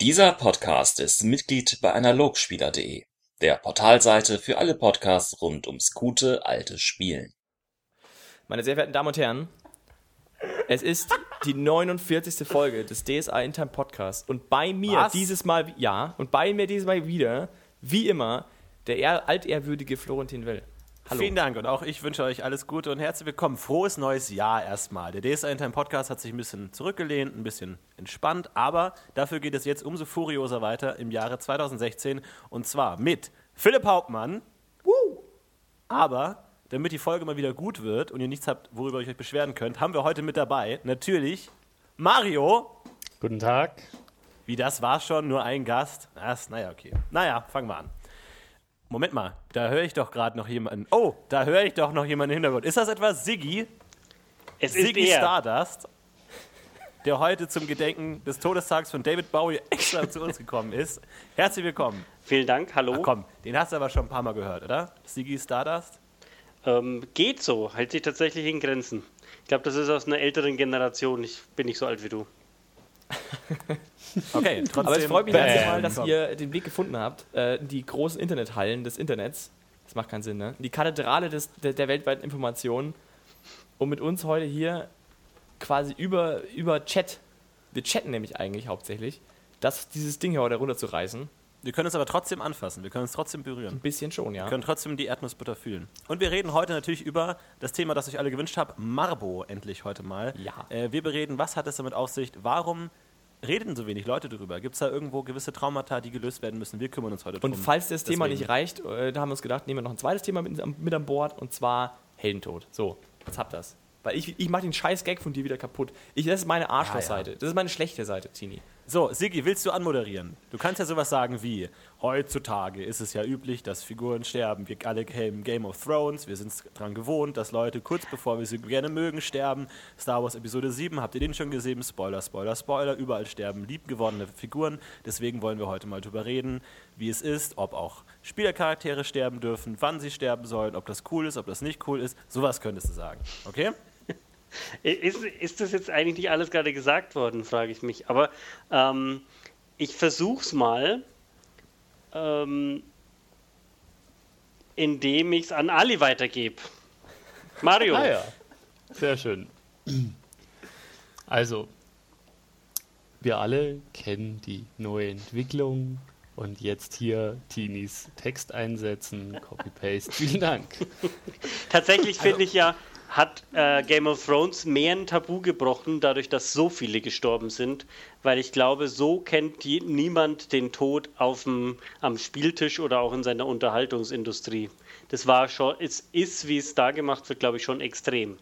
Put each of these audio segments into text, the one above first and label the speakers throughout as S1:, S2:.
S1: Dieser Podcast ist Mitglied bei Analogspieler.de, der Portalseite für alle Podcasts rund ums gute alte Spielen.
S2: Meine sehr verehrten Damen und Herren, es ist die 49. Folge des DSA Intime Podcast und bei mir
S3: Was?
S2: dieses Mal, ja, und bei mir dieses Mal wieder, wie immer, der ehr, altehrwürdige Florentin Will. Hallo.
S3: Vielen Dank und auch ich wünsche euch alles Gute und herzlich willkommen. Frohes neues Jahr erstmal. Der DSA Intime Podcast hat sich ein bisschen zurückgelehnt, ein bisschen entspannt, aber dafür geht es jetzt umso furioser weiter im Jahre 2016 und zwar mit Philipp Hauptmann. Woo! Aber damit die Folge mal wieder gut wird und ihr nichts habt, worüber ihr euch beschweren könnt, haben wir heute mit dabei natürlich Mario.
S4: Guten Tag.
S3: Wie das war schon, nur ein Gast. Erst, naja, okay. Naja, fangen wir an. Moment mal, da höre ich doch gerade noch jemanden. Oh, da höre ich doch noch jemanden im Hintergrund. Ist das etwa Siggi?
S5: Es ist
S3: Siggi
S5: er.
S3: Stardust, der heute zum Gedenken des Todestags von David Bowie extra zu uns gekommen ist. Herzlich willkommen.
S5: Vielen Dank, hallo.
S3: Ach komm, den hast du aber schon ein paar Mal gehört, oder? Siggi Stardust?
S5: Ähm, geht so, hält sich tatsächlich in Grenzen. Ich glaube, das ist aus einer älteren Generation. Ich bin nicht so alt wie du.
S3: Okay, trotzdem.
S2: Aber es freut mich
S4: Bam.
S2: mal, dass ihr den Weg gefunden habt, äh, die großen Internethallen des Internets, das macht keinen Sinn, ne? Die Kathedrale des, der, der weltweiten Informationen, um mit uns heute hier quasi über, über Chat, wir chatten nämlich eigentlich hauptsächlich, das, dieses Ding hier heute runterzureißen.
S3: Wir können es aber trotzdem anfassen, wir können es trotzdem
S2: Ein
S3: berühren.
S2: bisschen schon, ja.
S3: Wir können trotzdem die Erdnussbutter fühlen. Und wir reden heute natürlich über das Thema, das euch alle gewünscht habt, Marbo endlich heute mal.
S2: Ja.
S3: Äh, wir bereden, was hat es damit auf sich, warum reden so wenig Leute darüber? Gibt es da irgendwo gewisse Traumata, die gelöst werden müssen? Wir kümmern uns heute drum.
S2: Und falls das Thema
S3: Deswegen.
S2: nicht reicht, äh, da haben wir uns gedacht, nehmen wir noch ein zweites Thema mit, mit an Bord und zwar Heldentod. So, jetzt habt das. Weil ich, ich mache den scheiß Gag von dir wieder kaputt. Ich, das ist meine Arschlochseite. Das ist meine schlechte Seite, Tini.
S3: So, Sigi, willst du anmoderieren? Du kannst ja sowas sagen wie, heutzutage ist es ja üblich, dass Figuren sterben. Wir alle kennen Game of Thrones, wir sind dran gewohnt, dass Leute kurz bevor wir sie gerne mögen, sterben. Star Wars Episode 7, habt ihr den schon gesehen? Spoiler, Spoiler, Spoiler, überall sterben liebgewordene Figuren. Deswegen wollen wir heute mal drüber reden, wie es ist, ob auch Spielercharaktere sterben dürfen, wann sie sterben sollen, ob das cool ist, ob das nicht cool ist. Sowas könntest du sagen, okay?
S5: Ist, ist das jetzt eigentlich nicht alles gerade gesagt worden, frage ich mich. Aber ähm, ich versuch's mal, ähm, indem ich es an Ali weitergebe. Mario.
S4: Ah ja, sehr schön. Also, wir alle kennen die neue Entwicklung und jetzt hier Teenies Text einsetzen, Copy-Paste. Vielen Dank.
S5: Tatsächlich finde ich ja, hat äh, Game of Thrones mehr ein Tabu gebrochen, dadurch, dass so viele gestorben sind, weil ich glaube, so kennt die, niemand den Tod aufm, am Spieltisch oder auch in seiner Unterhaltungsindustrie. Das war schon, es ist, wie es da gemacht wird, glaube ich, schon extrem.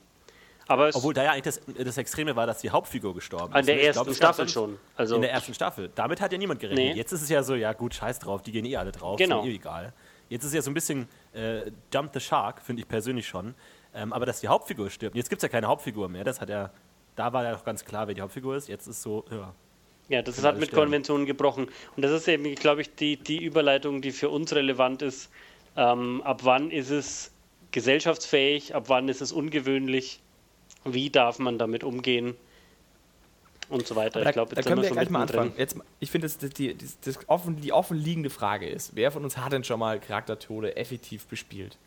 S5: Aber
S3: Obwohl da ja eigentlich das, das Extreme war, dass die Hauptfigur gestorben
S5: an
S3: ist.
S5: der
S3: ne? Ich
S5: ersten
S3: glaub,
S5: Staffel schon. Also
S3: In der ersten Staffel. Damit hat ja niemand gerechnet.
S5: Nee.
S3: Jetzt ist es ja so, ja gut, scheiß drauf, die gehen eh alle drauf,
S5: Genau.
S3: ist mir eh egal. Jetzt ist es ja so ein bisschen äh, Jump the Shark, finde ich persönlich schon. Ähm, aber dass die Hauptfigur stirbt. Jetzt gibt es ja keine Hauptfigur mehr. Das hat ja, da war ja auch ganz klar, wer die Hauptfigur ist. Jetzt ist so, ja.
S5: Ja, das hat mit
S3: sterben.
S5: Konventionen gebrochen. Und das ist eben, glaube ich, die, die Überleitung, die für uns relevant ist. Ähm, ab wann ist es gesellschaftsfähig? Ab wann ist es ungewöhnlich? Wie darf man damit umgehen? Und so weiter.
S2: Da,
S5: ich glaube,
S2: da können wir
S5: wir
S2: gleich mal anfangen. Jetzt, ich finde, das, das, die, das, das offen, die offenliegende Frage ist, wer von uns hat denn schon mal Charaktertode effektiv bespielt?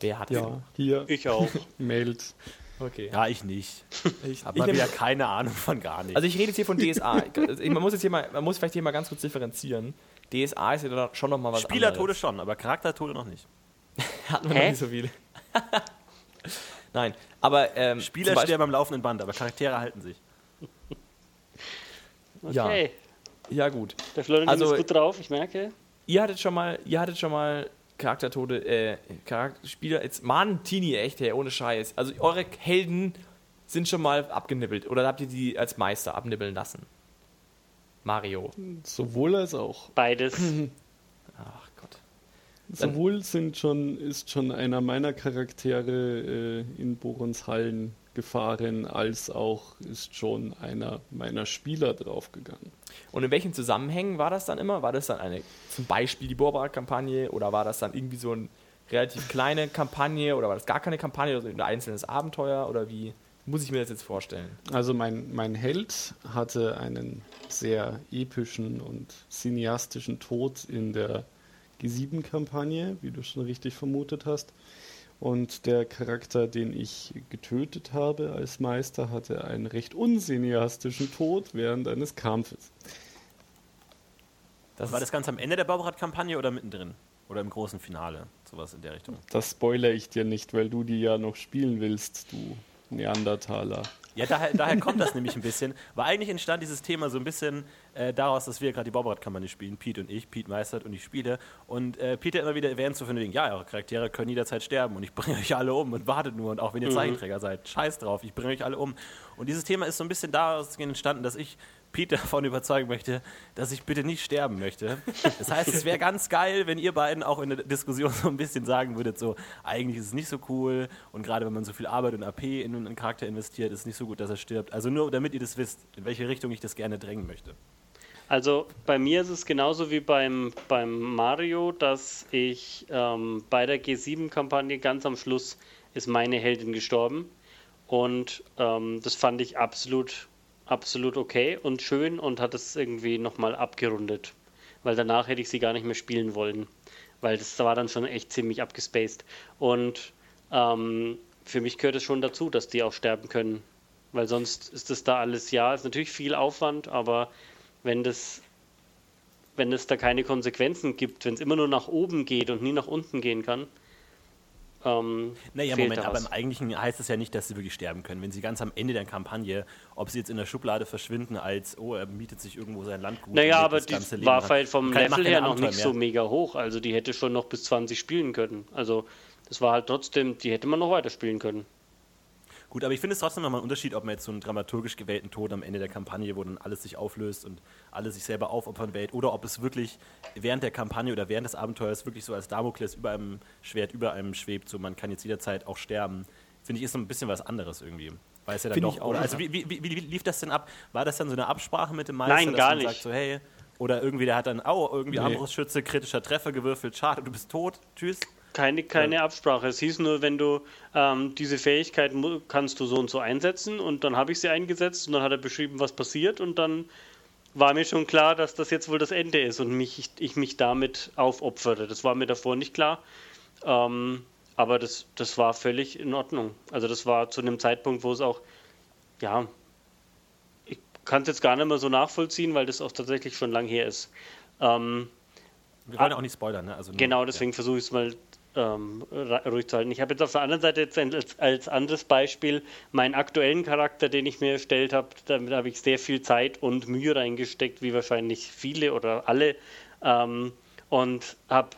S2: Wer hat
S4: Ja, hier
S5: Ich auch.
S4: Mailt.
S2: Okay.
S3: Ja, ich nicht.
S2: ich,
S3: Hab
S2: ich
S3: mal
S2: nehm-
S3: wieder keine Ahnung von gar nichts.
S2: Also ich rede jetzt hier von DSA. Man muss jetzt hier mal, man muss vielleicht hier mal ganz kurz differenzieren. DSA ist ja schon noch mal was
S3: Spielertode
S2: anderes.
S3: schon, aber Charaktertode noch nicht.
S2: Hatten wir
S5: Hä?
S2: noch nicht so viele. Nein, aber ähm,
S3: Spieler
S2: Beispiel-
S3: sterben am laufenden Band, aber Charaktere halten sich.
S2: Ja.
S5: Okay.
S2: Ja gut.
S5: Der Florentin
S2: Also-
S5: ist gut drauf, ich merke.
S2: Ihr hattet schon mal, ihr hattet schon mal Charaktertode, äh, Charakterspieler, jetzt, Mann, Tini, echt, hey, ohne Scheiß. Also eure Helden sind schon mal abgenippelt oder habt ihr die als Meister abnippeln lassen? Mario.
S4: Sowohl als auch.
S5: Beides.
S2: Ach Gott.
S4: Sowohl sind schon, ist schon einer meiner Charaktere äh, in Borons Hallen gefahren, als auch ist schon einer meiner Spieler draufgegangen.
S2: Und in welchen Zusammenhängen war das dann immer? War das dann eine, zum Beispiel die Borbara-Kampagne oder war das dann irgendwie so eine relativ kleine Kampagne oder war das gar keine Kampagne oder so ein einzelnes Abenteuer oder wie? muss ich mir das jetzt vorstellen?
S4: Also mein, mein Held hatte einen sehr epischen und cineastischen Tod in der G7-Kampagne, wie du schon richtig vermutet hast. Und der Charakter, den ich getötet habe als Meister, hatte einen recht unsineastischen Tod während eines Kampfes.
S3: Das war das ganz am Ende der Baubrad-Kampagne oder mittendrin? Oder im großen Finale? Sowas in der Richtung.
S4: Das spoilere ich dir nicht, weil du die ja noch spielen willst, du Neandertaler.
S3: Ja, daher, daher kommt das nämlich ein bisschen. Weil eigentlich entstand dieses Thema so ein bisschen äh, daraus, dass wir gerade die Baubrad-Kampagne spielen, Pete und ich, Pete meistert und ich spiele. Und äh, Pete immer wieder erwähnt so von wegen, ja, eure Charaktere können jederzeit sterben und ich bringe euch alle um und wartet nur und auch wenn ihr mhm. Zeichenträger seid, scheiß drauf, ich bringe euch alle um. Und dieses Thema ist so ein bisschen daraus entstanden, dass ich Pete davon überzeugen möchte, dass ich bitte nicht sterben möchte. Das heißt, es wäre ganz geil, wenn ihr beiden auch in der Diskussion so ein bisschen sagen würdet, so, eigentlich ist es nicht so cool und gerade wenn man so viel Arbeit und AP in einen Charakter investiert, ist es nicht so gut, dass er stirbt. Also nur, damit ihr das wisst, in welche Richtung ich das gerne drängen möchte.
S5: Also bei mir ist es genauso wie beim, beim Mario, dass ich ähm, bei der G7-Kampagne ganz am Schluss ist meine Heldin gestorben. Und ähm, das fand ich absolut absolut okay und schön und hat es irgendwie nochmal abgerundet. Weil danach hätte ich sie gar nicht mehr spielen wollen. Weil das war dann schon echt ziemlich abgespaced. Und ähm, für mich gehört es schon dazu, dass die auch sterben können. Weil sonst ist das da alles, ja, ist natürlich viel Aufwand, aber wenn das, wenn es da keine Konsequenzen gibt, wenn es immer nur nach oben geht und nie nach unten gehen kann,
S3: ähm, naja, Moment, aber im Eigentlichen heißt es ja nicht, dass sie wirklich sterben können. Wenn sie ganz am Ende der Kampagne, ob sie jetzt in der Schublade verschwinden, als, oh, er mietet sich irgendwo sein Land gut.
S5: Naja, aber die war halt vom Level her noch nicht mehr. so mega hoch. Also die hätte schon noch bis 20 spielen können. Also das war halt trotzdem, die hätte man noch weiter spielen können.
S3: Gut, aber ich finde es trotzdem nochmal ein Unterschied, ob man jetzt so einen dramaturgisch gewählten Tod am Ende der Kampagne, wo dann alles sich auflöst und alles sich selber aufopfern wählt, oder ob es wirklich während der Kampagne oder während des Abenteuers wirklich so als Damokles über einem Schwert über einem schwebt, so man kann jetzt jederzeit auch sterben. Finde ich, ist so ein bisschen was anderes irgendwie. Weil es ja dann doch, auch, also wie, wie, wie, wie, lief das denn ab? War das dann so eine Absprache mit dem Meister,
S5: Nein,
S3: dass
S5: gar
S3: man
S5: nicht.
S3: sagt so, hey, oder irgendwie der hat dann, oh, irgendwie nee. Armbrustschütze, kritischer Treffer gewürfelt, schade, du bist tot, tschüss.
S5: Keine, keine Absprache. Es hieß nur, wenn du ähm, diese Fähigkeit kannst du so und so einsetzen und dann habe ich sie eingesetzt und dann hat er beschrieben, was passiert und dann war mir schon klar, dass das jetzt wohl das Ende ist und mich, ich, ich mich damit aufopfere. Das war mir davor nicht klar. Ähm, aber das, das war völlig in Ordnung. Also das war zu einem Zeitpunkt, wo es auch, ja, ich kann es jetzt gar nicht mehr so nachvollziehen, weil das auch tatsächlich schon lang her ist. Ähm,
S3: wir wollen auch nicht spoilern, ne?
S5: Also nur, genau, deswegen ja. versuche ich es mal ähm, ruhig zu halten. Ich habe jetzt auf der anderen Seite jetzt als, als, anderes Beispiel meinen aktuellen Charakter, den ich mir erstellt habe. Damit habe ich sehr viel Zeit und Mühe reingesteckt, wie wahrscheinlich viele oder alle. Ähm, und habe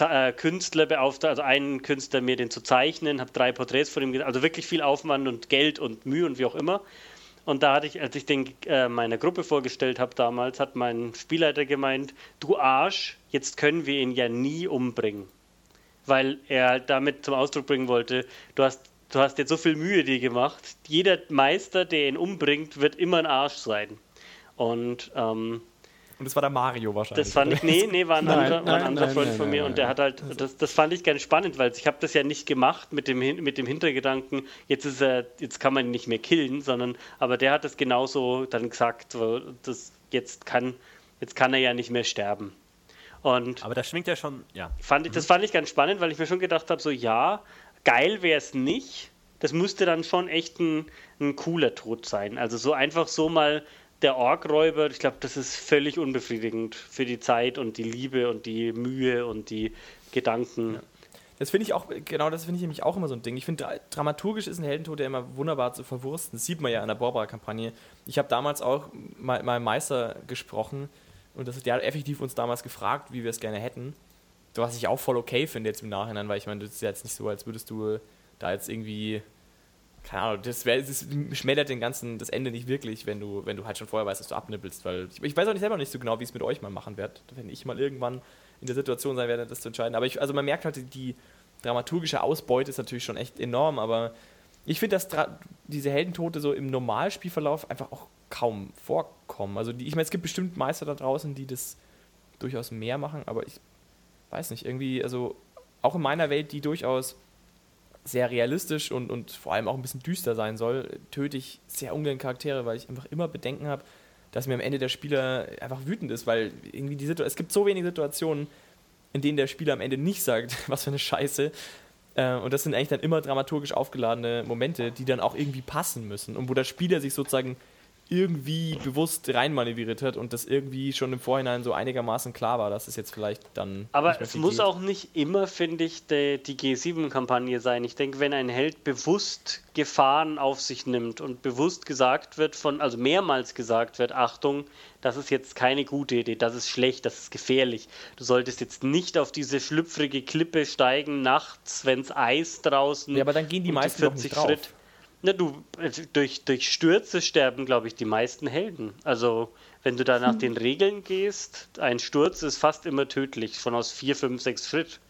S5: äh, Künstler beauftragt, also einen Künstler mir den zu zeichnen, habe drei Porträts von ihm, also wirklich viel Aufwand und Geld und Mühe und wie auch immer. Und da hatte ich, als ich den äh, meiner Gruppe vorgestellt habe damals, hat mein Spielleiter gemeint, du Arsch, jetzt können wir ihn ja nie umbringen weil er halt damit zum Ausdruck bringen wollte, du hast, du hast jetzt so viel Mühe dir gemacht, jeder Meister, der ihn umbringt, wird immer ein Arsch sein. Und ähm,
S2: und das war der Mario wahrscheinlich.
S5: Das fand ich, nee, nee, war ein nein, anderer, nein, ein anderer nein, Freund von mir und der hat halt, das, das fand ich ganz spannend, weil ich habe das ja nicht gemacht mit dem, mit dem Hintergedanken, jetzt ist er, jetzt kann man ihn nicht mehr killen, sondern, aber der hat das genauso dann gesagt, das, jetzt kann, jetzt kann er ja nicht mehr sterben. Und
S3: Aber das schwingt ja schon, ja.
S5: Fand ich, das fand ich ganz spannend, weil ich mir schon gedacht habe, so ja, geil wäre es nicht. Das müsste dann schon echt ein, ein cooler Tod sein. Also so einfach so mal der Orkräuber, ich glaube, das ist völlig unbefriedigend für die Zeit und die Liebe und die Mühe und die Gedanken. Ja.
S2: Das finde ich auch, genau das finde ich nämlich auch immer so ein Ding. Ich finde, dramaturgisch ist ein Heldentod ja immer wunderbar zu verwursten. Das sieht man ja in der Borbara-Kampagne. Ich habe damals auch mal, mal Meister gesprochen, und das, hat effektiv uns damals gefragt, wie wir es gerne hätten. Was ich auch voll okay finde jetzt im Nachhinein, weil ich meine, das ist ja jetzt nicht so, als würdest du da jetzt irgendwie keine Ahnung, das, wär, das schmälert den ganzen, das Ende nicht wirklich, wenn du, wenn du halt schon vorher weißt, dass du abnippelst, weil ich, ich weiß auch nicht selber nicht so genau, wie es mit euch mal machen wird, wenn ich mal irgendwann in der Situation sein werde, das zu entscheiden. Aber ich, also man merkt halt, die dramaturgische Ausbeute ist natürlich schon echt enorm, aber ich finde, dass diese Heldentote so im Normalspielverlauf einfach auch kaum vorkommen. Also die, ich meine, es gibt bestimmt Meister da draußen, die das durchaus mehr machen, aber ich weiß nicht, irgendwie, also auch in meiner Welt, die durchaus sehr realistisch und, und vor allem auch ein bisschen düster sein soll, töte ich sehr ungern Charaktere, weil ich einfach immer Bedenken habe, dass mir am Ende der Spieler einfach wütend ist, weil irgendwie die Situation, es gibt so wenige Situationen, in denen der Spieler am Ende nicht sagt, was für eine Scheiße. Äh, und das sind eigentlich dann immer dramaturgisch aufgeladene Momente, die dann auch irgendwie passen müssen und wo der Spieler sich sozusagen irgendwie bewusst reinmanövriert hat und das irgendwie schon im Vorhinein so einigermaßen klar war, dass es jetzt vielleicht dann.
S5: Aber es muss geht. auch nicht immer, finde ich, die, die G7-Kampagne sein. Ich denke, wenn ein Held bewusst Gefahren auf sich nimmt und bewusst gesagt wird, von, also mehrmals gesagt wird, Achtung, das ist jetzt keine gute Idee, das ist schlecht, das ist gefährlich. Du solltest jetzt nicht auf diese schlüpfrige Klippe steigen nachts, wenn es Eis draußen.
S2: Ja, aber dann gehen die meisten 40 drauf. Schritt.
S5: Na, du, durch, durch Stürze sterben, glaube ich, die meisten Helden. Also, wenn du da nach hm. den Regeln gehst, ein Sturz ist fast immer tödlich, von aus 4, 5, 6 Schritt.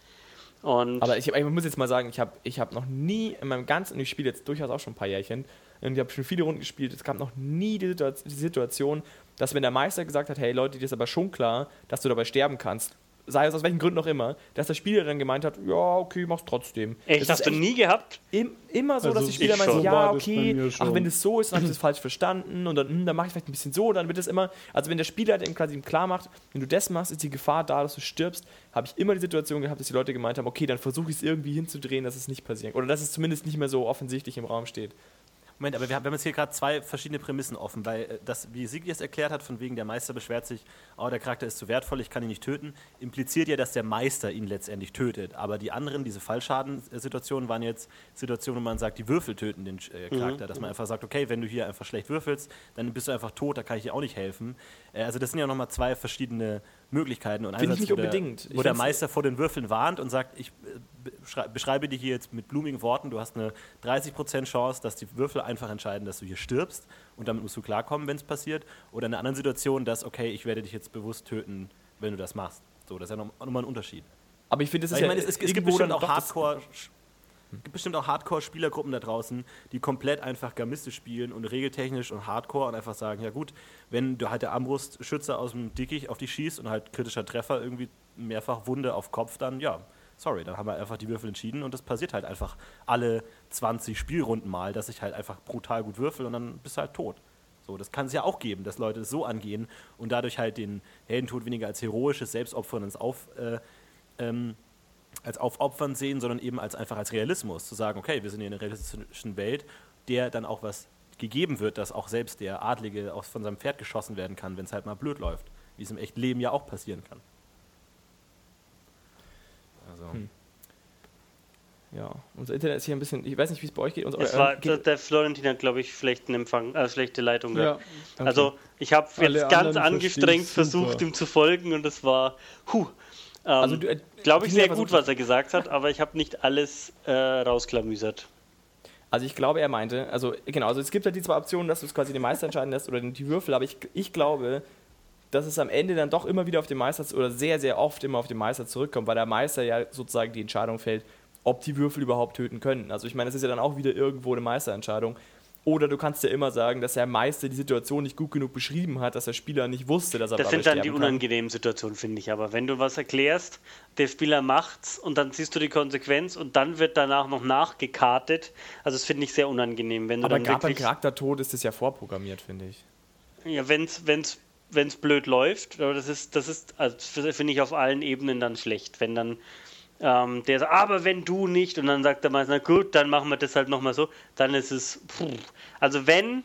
S5: Und
S2: Aber ich, ich muss jetzt mal sagen, ich habe ich hab noch nie in meinem ganzen, und ich spiele jetzt durchaus auch schon ein paar Jährchen, und ich habe schon viele Runden gespielt, es gab noch nie die Situation, dass wenn der Meister gesagt hat, hey Leute, dir ist aber schon klar, dass du dabei sterben kannst, sei es aus welchen Gründen auch immer, dass der Spieler dann gemeint hat, ja, okay, mach's trotzdem.
S5: Echt, das hast du nie gehabt?
S2: Im, immer so, also dass die Spieler meinen, ja, okay, ach, wenn es so ist, dann habe ich das falsch verstanden und dann, hm, dann mache ich vielleicht ein bisschen so, dann wird es immer, also wenn der Spieler dann quasi klar macht, wenn du das machst, ist die Gefahr da, dass du stirbst, habe ich immer die Situation gehabt, dass die Leute gemeint haben, okay, dann versuche ich es irgendwie hinzudrehen, dass es nicht passiert. Oder dass es zumindest nicht mehr so offensichtlich im Raum steht.
S3: Moment, aber wir haben, jetzt hier gerade zwei verschiedene Prämissen offen, weil äh, das, wie Sigi es erklärt hat, von wegen der Meister beschwert sich, oh, der Charakter ist zu wertvoll, ich kann ihn nicht töten, impliziert ja, dass der Meister ihn letztendlich tötet. Aber die anderen, diese Fallschadensituationen, waren jetzt Situationen, wo man sagt, die Würfel töten den äh, Charakter. Mhm. Dass man einfach sagt, okay, wenn du hier einfach schlecht würfelst, dann bist du einfach tot, da kann ich dir auch nicht helfen. Äh, also das sind ja nochmal zwei verschiedene Möglichkeiten. Und
S2: Finde ich nicht wo unbedingt.
S3: Der, wo der Meister vor den Würfeln warnt und sagt, ich äh, beschreibe dir hier jetzt mit blumigen Worten, du hast eine 30% Chance, dass die Würfel einfach entscheiden, dass du hier stirbst und damit musst du klarkommen, wenn es passiert. Oder in einer anderen Situation, dass, okay, ich werde dich jetzt bewusst töten, wenn du das machst. So, das ist ja nochmal ein Unterschied.
S2: Aber ich finde, es ist ja,
S3: meine, es, es, es gibt bestimmt auch Hardcore es gibt bestimmt auch Hardcore-Spielergruppen da draußen, die komplett einfach Gamiste spielen und regeltechnisch und Hardcore und einfach sagen, ja gut, wenn du halt der Armbrustschütze aus dem Dickicht auf dich schießt und halt kritischer Treffer irgendwie mehrfach Wunde auf Kopf, dann ja, sorry, dann haben wir einfach die Würfel entschieden und das passiert halt einfach alle 20 Spielrunden mal, dass ich halt einfach brutal gut würfel und dann bist du halt tot. So, das kann es ja auch geben, dass Leute es so angehen und dadurch halt den Heldentod weniger als heroisches Selbstopfern ins Auf, äh, ähm, als Aufopfern sehen, sondern eben als einfach als Realismus. Zu sagen, okay, wir sind in einer realistischen Welt, der dann auch was gegeben wird, dass auch selbst der Adlige aus, von seinem Pferd geschossen werden kann, wenn es halt mal blöd läuft. Wie es im echten Leben ja auch passieren kann.
S2: Also. Hm. Ja, unser Internet ist hier ein bisschen, ich weiß nicht, wie es bei euch geht.
S5: es war, geht der Florentin hat, glaube ich, schlechten Empfang, äh, schlechte Leitung. Ja, okay. Also ich habe jetzt ganz angestrengt versucht, ihm zu folgen und es war, huh, also äh, Glaube ich sehr gut, was er gesagt hat, aber ich habe nicht alles äh, rausklamüsert.
S2: Also ich glaube, er meinte, also genau, also es gibt ja die zwei Optionen, dass du es quasi den Meister entscheiden lässt oder die Würfel, aber ich, ich glaube, dass es am Ende dann doch immer wieder auf den Meister oder sehr, sehr oft immer auf den Meister zurückkommt, weil der Meister ja sozusagen die Entscheidung fällt, ob die Würfel überhaupt töten können. Also ich meine, das ist ja dann auch wieder irgendwo eine Meisterentscheidung. Oder du kannst ja immer sagen, dass der Meister die Situation nicht gut genug beschrieben hat, dass der Spieler nicht wusste, dass er
S5: Das sind dann die unangenehmen Situationen, finde ich. Aber wenn du was erklärst, der Spieler macht's und dann siehst du die Konsequenz und dann wird danach noch nachgekartet, also das finde ich sehr unangenehm. Wenn du
S2: aber
S5: gerade
S2: beim Charaktertod ist das ja vorprogrammiert, finde ich.
S5: Ja, wenn es wenn's, wenn's blöd läuft, aber das ist, das ist, also finde ich auf allen Ebenen dann schlecht, wenn dann ähm, der sagt, aber wenn du nicht, und dann sagt der Meister, na gut, dann machen wir das halt nochmal so, dann ist es, pff. also wenn,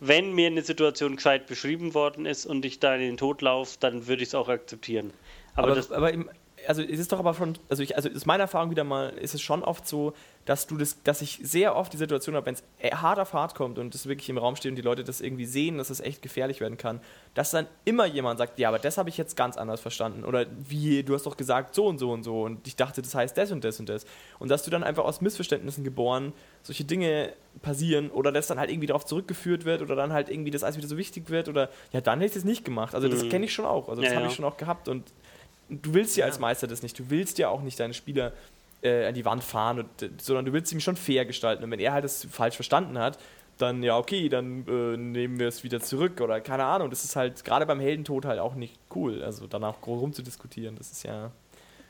S5: wenn mir eine Situation gescheit beschrieben worden ist und ich da in den Tod laufe, dann würde ich es auch akzeptieren.
S2: Aber, aber, aber im, also es ist doch aber schon, also ich, also ist meine Erfahrung wieder mal, ist es schon oft so, dass du das, dass ich sehr oft die Situation habe, wenn es hart auf hart kommt und es wirklich im Raum steht und die Leute das irgendwie sehen, dass es echt gefährlich werden kann, dass dann immer jemand sagt, ja, aber das habe ich jetzt ganz anders verstanden oder wie, du hast doch gesagt so und so und so und ich dachte, das heißt das und das und das und dass du dann einfach aus Missverständnissen geboren solche Dinge passieren oder das dann halt irgendwie darauf zurückgeführt wird oder dann halt irgendwie das alles wieder so wichtig wird oder ja, dann hätte ich es nicht gemacht. Also das mhm. kenne ich schon auch, also das ja, habe ich schon auch gehabt und du willst ja als Meister das nicht. Du willst ja auch nicht deine Spieler äh, an die Wand fahren, und, sondern du willst ihm schon fair gestalten. Und wenn er halt das falsch verstanden hat, dann ja, okay, dann äh, nehmen wir es wieder zurück oder keine Ahnung. Das ist halt gerade beim Heldentod halt auch nicht cool. Also danach groß rumzudiskutieren, das ist ja.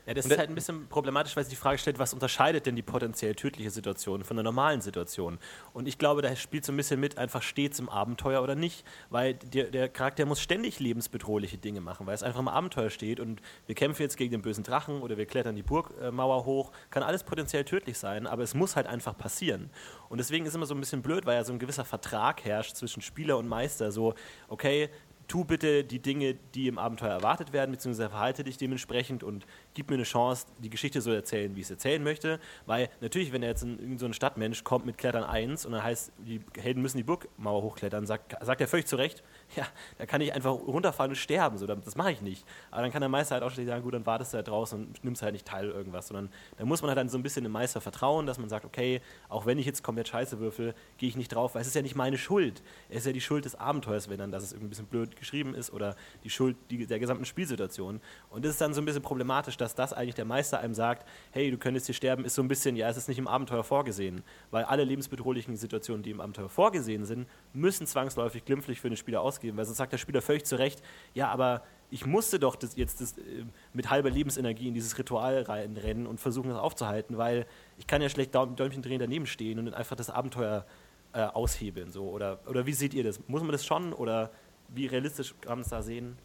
S3: Ja, das ist halt ein bisschen problematisch, weil sich die Frage stellt, was unterscheidet denn die potenziell tödliche Situation von der normalen Situation? Und ich glaube, da spielt so ein bisschen mit, einfach stets im Abenteuer oder nicht, weil der, der Charakter muss ständig lebensbedrohliche Dinge machen, weil es einfach im Abenteuer steht und wir kämpfen jetzt gegen den bösen Drachen oder wir klettern die Burgmauer hoch, kann alles potenziell tödlich sein, aber es muss halt einfach passieren. Und deswegen ist immer so ein bisschen blöd, weil ja so ein gewisser Vertrag herrscht zwischen Spieler und Meister, so, okay, tu bitte die Dinge, die im Abenteuer erwartet werden, beziehungsweise verhalte dich dementsprechend und gib mir eine Chance, die Geschichte so erzählen, wie ich es erzählen möchte. Weil natürlich, wenn er jetzt ein, so ein Stadtmensch kommt mit Klettern 1 und dann heißt, die Helden müssen die Burgmauer hochklettern, sagt, sagt er völlig zu Recht, ja, da kann ich einfach runterfallen und sterben. So, das mache ich nicht. Aber dann kann der Meister halt auch schon sagen, gut, dann wartest du halt draußen und nimmst halt nicht teil irgendwas. Sondern da muss man halt dann so ein bisschen dem Meister vertrauen, dass man sagt, okay, auch wenn ich jetzt komplett scheiße würfel, gehe ich nicht drauf, weil es ist ja nicht meine Schuld. Es ist ja die Schuld des Abenteuers, wenn dann das irgendwie ein bisschen blöd geschrieben ist oder die Schuld der gesamten Spielsituation. Und das ist dann so ein bisschen problematisch, dass das eigentlich der Meister einem sagt, hey, du könntest hier sterben, ist so ein bisschen, ja, es ist nicht im Abenteuer vorgesehen. Weil alle lebensbedrohlichen Situationen, die im Abenteuer vorgesehen sind, müssen zwangsläufig glimpflich für den Spieler ausgehen ausgeben, weil sonst sagt der Spieler völlig zu Recht, ja, aber ich musste doch das jetzt das, äh, mit halber Lebensenergie in dieses Ritual reinrennen und versuchen, das aufzuhalten, weil ich kann ja schlecht Däumchen drehen daneben stehen und einfach das Abenteuer äh, aushebeln. So. Oder, oder wie seht ihr das? Muss man das schon oder wie realistisch kann man es da sehen?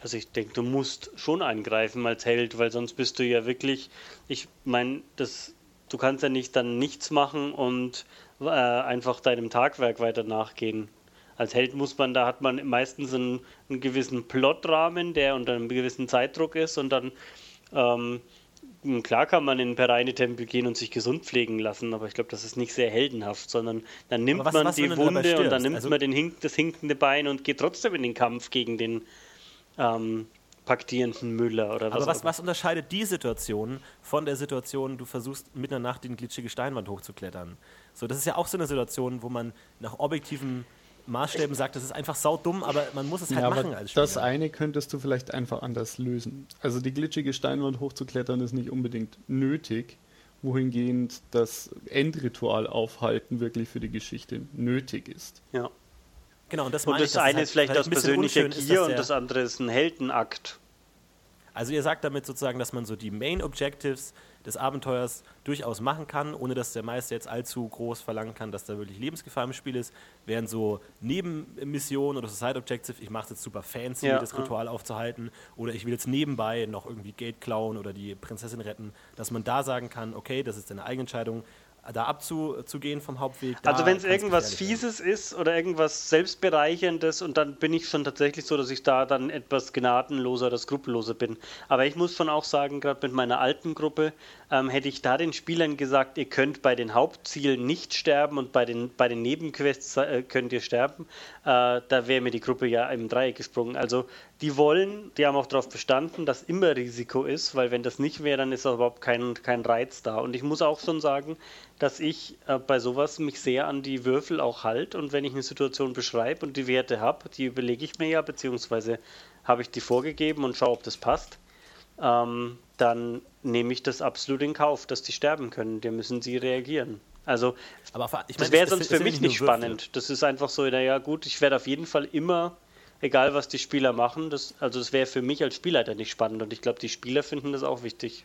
S5: Also ich denke, du musst schon eingreifen als Held, weil sonst bist du ja wirklich, ich meine, das, du kannst ja nicht dann nichts machen und äh, einfach deinem Tagwerk weiter nachgehen als Held muss man, da hat man meistens einen, einen gewissen Plotrahmen, der unter einem gewissen Zeitdruck ist und dann ähm, klar kann man in Pereine-Tempel gehen und sich gesund pflegen lassen, aber ich glaube, das ist nicht sehr heldenhaft, sondern dann nimmt was, man was, die Wunde und dann nimmt also man den das hinkende Bein und geht trotzdem in den Kampf gegen den ähm, paktierenden Müller oder was.
S3: Aber was, was, unterscheidet die Situation von der Situation, du versuchst mitten in der Nacht die glitschige Steinwand hochzuklettern? So, das ist ja auch so eine Situation, wo man nach objektiven Maßstäben sagt, das ist einfach saudumm, aber man muss es halt ja, machen als
S4: Spieler. Das eine könntest du vielleicht einfach anders lösen. Also die glitschige Steinwand hochzuklettern ist nicht unbedingt nötig, wohingehend das Endritual aufhalten wirklich für die Geschichte nötig ist.
S5: Ja.
S3: Genau, und das,
S5: und das
S3: ich,
S5: eine ist vielleicht aus persönlicher Gier und das andere ist ein Heldenakt.
S3: Also ihr sagt damit sozusagen, dass man so die Main Objectives des Abenteuers durchaus machen kann, ohne dass der Meister jetzt allzu groß verlangen kann, dass da wirklich Lebensgefahr im Spiel ist. Während so Nebenmissionen oder so Side Objectives, ich mache es jetzt super fancy, ja, das Ritual ja. aufzuhalten, oder ich will jetzt nebenbei noch irgendwie Geld klauen oder die Prinzessin retten, dass man da sagen kann, okay, das ist deine eigene Entscheidung, da abzugehen vom Hauptweg.
S5: also wenn es irgendwas Fieses werden. ist oder irgendwas Selbstbereicherndes und dann bin ich schon tatsächlich so, dass ich da dann etwas gnadenloser oder skrupelloser bin. Aber ich muss schon auch sagen, gerade mit meiner alten Gruppe, ähm, hätte ich da den Spielern gesagt, ihr könnt bei den Hauptzielen nicht sterben und bei den, bei den Nebenquests äh, könnt ihr sterben, äh, da wäre mir die Gruppe ja im Dreieck gesprungen. Also die wollen, die haben auch darauf bestanden, dass immer Risiko ist, weil wenn das nicht wäre, dann ist auch überhaupt kein, kein Reiz da. Und ich muss auch schon sagen, dass ich äh, bei sowas mich sehr an die Würfel auch halte und wenn ich eine Situation beschreibe und die Werte habe, die überlege ich mir ja, beziehungsweise habe ich die vorgegeben und schaue, ob das passt, ähm, dann nehme ich das absolut in Kauf, dass die sterben können. Da müssen sie reagieren. Also,
S3: Aber
S5: das wäre sonst für mich nicht spannend. Das ist einfach so, naja, gut, ich werde auf jeden Fall immer, egal was die Spieler machen, das, also das wäre für mich als Spielleiter nicht spannend. Und ich glaube, die Spieler finden das auch wichtig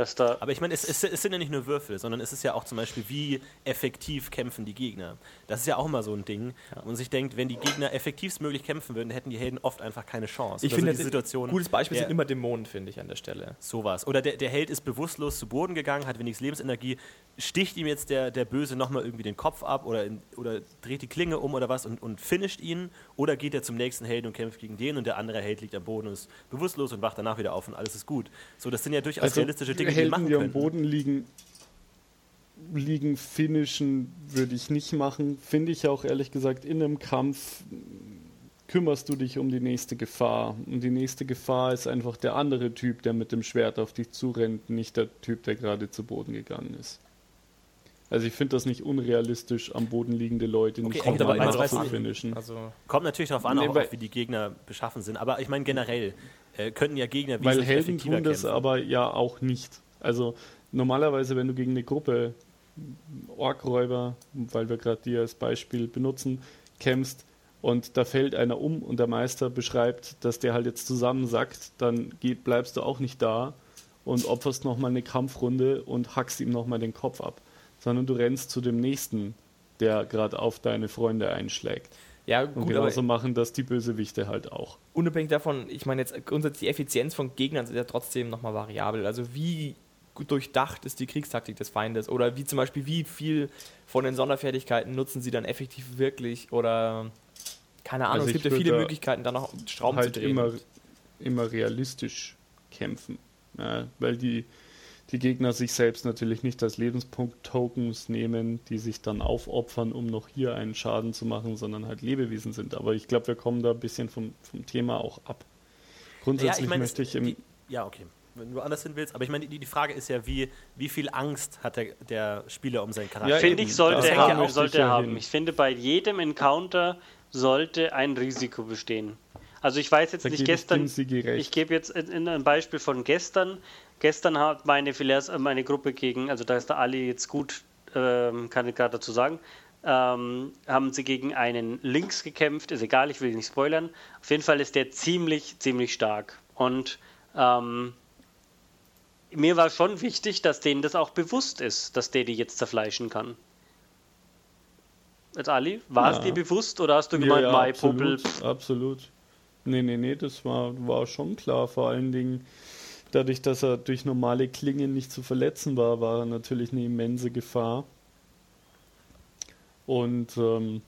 S5: dass da.
S3: Aber ich meine, es, es, es, sind ja nicht nur Würfel, sondern es ist ja auch zum Beispiel, wie effektiv kämpfen die Gegner. Das ist ja auch immer so ein Ding. Ja. Und sich denkt, wenn die Gegner effektivstmöglich kämpfen würden, hätten die Helden oft einfach keine Chance.
S2: Ich finde, Situation. Ein gutes Beispiel der, sind immer Dämonen, finde ich, an der Stelle.
S3: Sowas. Oder der, der Held ist bewusstlos zu Boden gegangen, hat wenigstens Lebensenergie, sticht ihm jetzt der, der Böse nochmal irgendwie den Kopf ab oder, in, oder dreht die Klinge um oder was und, und finisht ihn. Oder geht er zum nächsten Helden und kämpft gegen den und der andere Held liegt am Boden und ist bewusstlos und wacht danach wieder auf und alles ist gut. So, das sind ja durchaus also, realistische Dinge,
S4: Helden, die die am Boden liegen, liegen finishen würde ich nicht machen. Finde ich auch ehrlich gesagt in einem Kampf kümmerst du dich um die nächste Gefahr. Und die nächste Gefahr ist einfach der andere Typ, der mit dem Schwert auf dich zurennt, nicht der Typ, der gerade zu Boden gegangen ist. Also ich finde das nicht unrealistisch, am Boden liegende Leute
S3: nicht okay, aber einfach zu finishen. Also kommt natürlich darauf an, nee, auch, wie die Gegner beschaffen sind. Aber ich meine generell äh, könnten ja Gegner
S4: Weil Helden tun das kämpfen. aber ja auch nicht. Also normalerweise, wenn du gegen eine Gruppe Orkräuber, weil wir gerade die als Beispiel benutzen, kämpfst, und da fällt einer um und der Meister beschreibt, dass der halt jetzt zusammensackt, dann geht, bleibst du auch nicht da und opferst nochmal eine Kampfrunde und hackst ihm nochmal den Kopf ab, sondern du rennst zu dem nächsten, der gerade auf deine Freunde einschlägt.
S2: Ja,
S4: Und
S2: gut,
S4: genauso
S2: aber
S4: machen das die Bösewichte halt auch.
S2: unabhängig davon, ich meine jetzt grundsätzlich die Effizienz von Gegnern ist ja trotzdem nochmal variabel. Also wie gut durchdacht ist die Kriegstaktik des Feindes oder wie zum Beispiel, wie viel von den Sonderfertigkeiten nutzen sie dann effektiv wirklich oder keine Ahnung,
S4: Also
S2: es gibt ja viele
S4: da
S2: Möglichkeiten, da noch Schrauben
S4: halt
S2: zu drehen.
S4: immer, immer realistisch kämpfen. Ja, weil die, die Gegner sich selbst natürlich nicht als Lebenspunkt-Tokens nehmen, die sich dann aufopfern, um noch hier einen Schaden zu machen, sondern halt Lebewesen sind. Aber ich glaube, wir kommen da ein bisschen vom, vom Thema auch ab. Grundsätzlich
S3: meine,
S4: möchte
S3: es-
S4: ich im.
S3: die, ja, okay. Wenn du anders hin willst, aber ich meine, die, die Frage ist ja, wie, wie viel Angst hat der, der Spieler um seinen Charakter?
S4: Ja,
S5: Finde ich, sollte
S4: Das
S5: er haben.
S4: ja
S5: sollte er haben.
S4: hin.
S5: Ich finde, bei jedem Encounter sollte ein Risiko bestehen. Also ich weiß jetzt
S4: Da
S5: nicht
S4: gebe ich
S5: gestern,
S4: recht.
S5: ich gebe jetzt in, in ein Beispiel von gestern. Gestern hat meine Phileas, äh, meine Gruppe gegen, also da ist der Ali jetzt gut, ähm, kann ich gerade dazu sagen, ähm, haben sie gegen einen Links gekämpft, ist egal, ich will nicht spoilern. Auf jeden Fall ist der ziemlich, ziemlich stark. Und ähm, mir war schon wichtig, dass denen das auch bewusst ist, dass der die jetzt zerfleischen kann. Jetzt Ali, war es
S4: Ja.
S5: dir bewusst oder hast du gemeint,
S4: ja,
S5: Puppel?
S4: absolut, absolut. Nee, nee, nee, das war, war schon klar. Vor allen Dingen, dadurch, dass er durch normale Klingen nicht zu verletzen war, war er natürlich eine immense Gefahr. Und ähm,